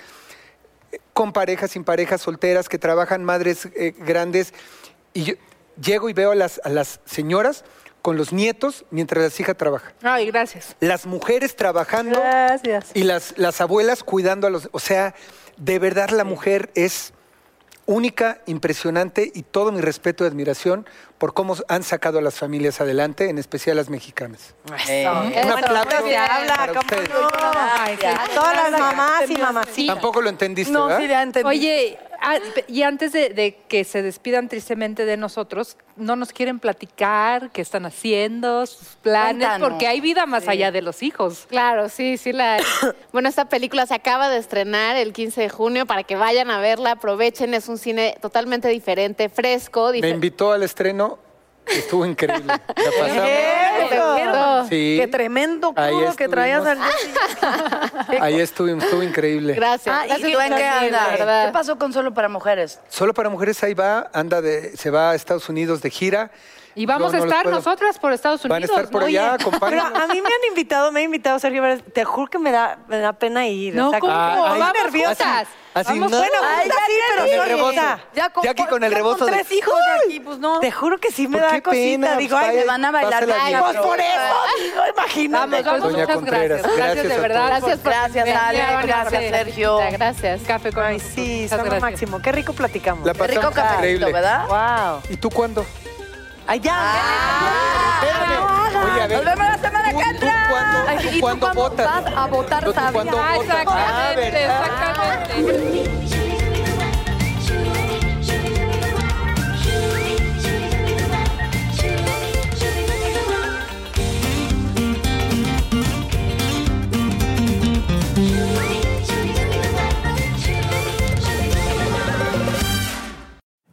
[SPEAKER 8] eh, con parejas, sin parejas, solteras, que trabajan, madres eh, grandes. Y yo llego y veo a las, a las señoras con los nietos mientras las hijas trabajan.
[SPEAKER 2] Ay, gracias.
[SPEAKER 8] Las mujeres trabajando
[SPEAKER 5] Gracias.
[SPEAKER 8] y las, las abuelas cuidando a los... O sea, de verdad la mujer es única, impresionante y todo mi respeto y admiración por cómo han sacado a las familias adelante, en especial las mexicanas.
[SPEAKER 3] Eh,
[SPEAKER 8] Un
[SPEAKER 7] Eso,
[SPEAKER 8] aplauso
[SPEAKER 5] habla,
[SPEAKER 8] para
[SPEAKER 5] ¿cómo
[SPEAKER 8] ustedes.
[SPEAKER 5] no? A todas las mamás y mamacitas.
[SPEAKER 8] Tampoco lo entendiste,
[SPEAKER 4] No,
[SPEAKER 8] ¿verdad?
[SPEAKER 4] sí, ya entendí.
[SPEAKER 2] Oye, ah, y antes de, de que se despidan tristemente de nosotros, ¿no nos quieren platicar qué están haciendo, sus planes?
[SPEAKER 3] Cuéntanos.
[SPEAKER 2] Porque hay vida más allá de los hijos.
[SPEAKER 7] Claro, sí, sí la hay. (coughs) Bueno, esta película se acaba de estrenar el 15 de junio para que vayan a verla, aprovechen, es un cine totalmente diferente, fresco,
[SPEAKER 8] Me invitó al estreno, estuvo increíble. La (laughs) pasamos.
[SPEAKER 7] Eso.
[SPEAKER 8] Sí.
[SPEAKER 4] Qué tremendo
[SPEAKER 8] Ahí
[SPEAKER 4] crudo que traías al
[SPEAKER 8] estuvimos. (laughs) Ahí estuvimos, estuvo increíble.
[SPEAKER 7] Gracias.
[SPEAKER 3] Ah, ¿y
[SPEAKER 7] Gracias
[SPEAKER 3] tú en
[SPEAKER 7] por
[SPEAKER 3] qué pasó con Solo para Mujeres?
[SPEAKER 8] Solo para mujeres ahí va, anda de, se va a Estados Unidos de gira.
[SPEAKER 2] Y vamos a estar
[SPEAKER 8] puedo-
[SPEAKER 2] nosotras por Estados Unidos.
[SPEAKER 8] Van a estar por
[SPEAKER 2] ¿no?
[SPEAKER 8] allá,
[SPEAKER 5] Pero a mí me han invitado, me ha invitado Sergio. Te juro que me da, me da pena ir.
[SPEAKER 2] No,
[SPEAKER 5] o sea,
[SPEAKER 2] ¿cómo?
[SPEAKER 8] Ah, ay,
[SPEAKER 2] vamos
[SPEAKER 5] nerviosa.
[SPEAKER 2] juntas.
[SPEAKER 8] Así,
[SPEAKER 2] Vamos
[SPEAKER 8] no.
[SPEAKER 5] Bueno,
[SPEAKER 3] Ay,
[SPEAKER 5] juntas sí, pero
[SPEAKER 8] Con el
[SPEAKER 5] solita.
[SPEAKER 8] rebozo.
[SPEAKER 4] Ya con,
[SPEAKER 8] Jackie con el
[SPEAKER 4] ya
[SPEAKER 8] rebozo de-
[SPEAKER 4] tres hijos de aquí, pues no.
[SPEAKER 5] Te juro que sí me
[SPEAKER 8] ¿Por
[SPEAKER 5] da cosita.
[SPEAKER 8] pena?
[SPEAKER 5] Digo,
[SPEAKER 8] Pues
[SPEAKER 5] ay,
[SPEAKER 3] me van a bailar bien.
[SPEAKER 5] pues por eso, digo, imagínate.
[SPEAKER 2] Vamos, vamos, muchas
[SPEAKER 8] Contreras,
[SPEAKER 2] gracias. Gracias,
[SPEAKER 8] gracias
[SPEAKER 2] de verdad.
[SPEAKER 8] todos.
[SPEAKER 2] por-
[SPEAKER 3] Gracias,
[SPEAKER 2] por-
[SPEAKER 3] Ale, gracias, Sergio.
[SPEAKER 7] Gracias.
[SPEAKER 2] Café con
[SPEAKER 5] Ay, sí, son lo
[SPEAKER 2] gracias.
[SPEAKER 5] máximo. Qué rico platicamos.
[SPEAKER 8] La
[SPEAKER 3] Qué rico cafecito,
[SPEAKER 8] increíble.
[SPEAKER 3] ¿verdad?
[SPEAKER 5] Wow.
[SPEAKER 8] ¿Y tú cuándo?
[SPEAKER 5] Allá.
[SPEAKER 8] Espérame. Oye, a ver.
[SPEAKER 3] Nos vemos la semana
[SPEAKER 8] ¿tú-
[SPEAKER 3] que
[SPEAKER 8] tú ¿Tú
[SPEAKER 4] ¿y tú
[SPEAKER 8] cuándo votas?
[SPEAKER 4] vas a votar,
[SPEAKER 8] ¿Tú cuándo
[SPEAKER 2] Ah,
[SPEAKER 8] votas? Ah,
[SPEAKER 2] exactamente,
[SPEAKER 8] ¿verdad?
[SPEAKER 2] exactamente.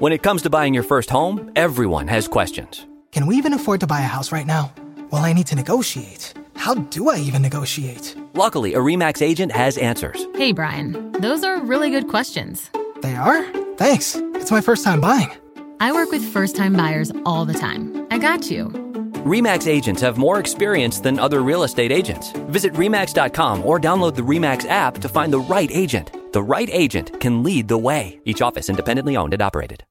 [SPEAKER 9] When it comes to buying your first home, everyone has questions.
[SPEAKER 10] Can we even afford to buy a house right now? Well, I need to negotiate. How do I even negotiate?
[SPEAKER 9] Luckily, a REMAX agent has answers.
[SPEAKER 11] Hey, Brian, those are really good questions.
[SPEAKER 10] They are? Thanks. It's my first time buying.
[SPEAKER 11] I work with first time buyers all the time. I got you.
[SPEAKER 9] REMAX agents have more experience than other real estate agents. Visit REMAX.com or download the REMAX app to find the right agent. The right agent can lead the way. Each office independently owned and operated.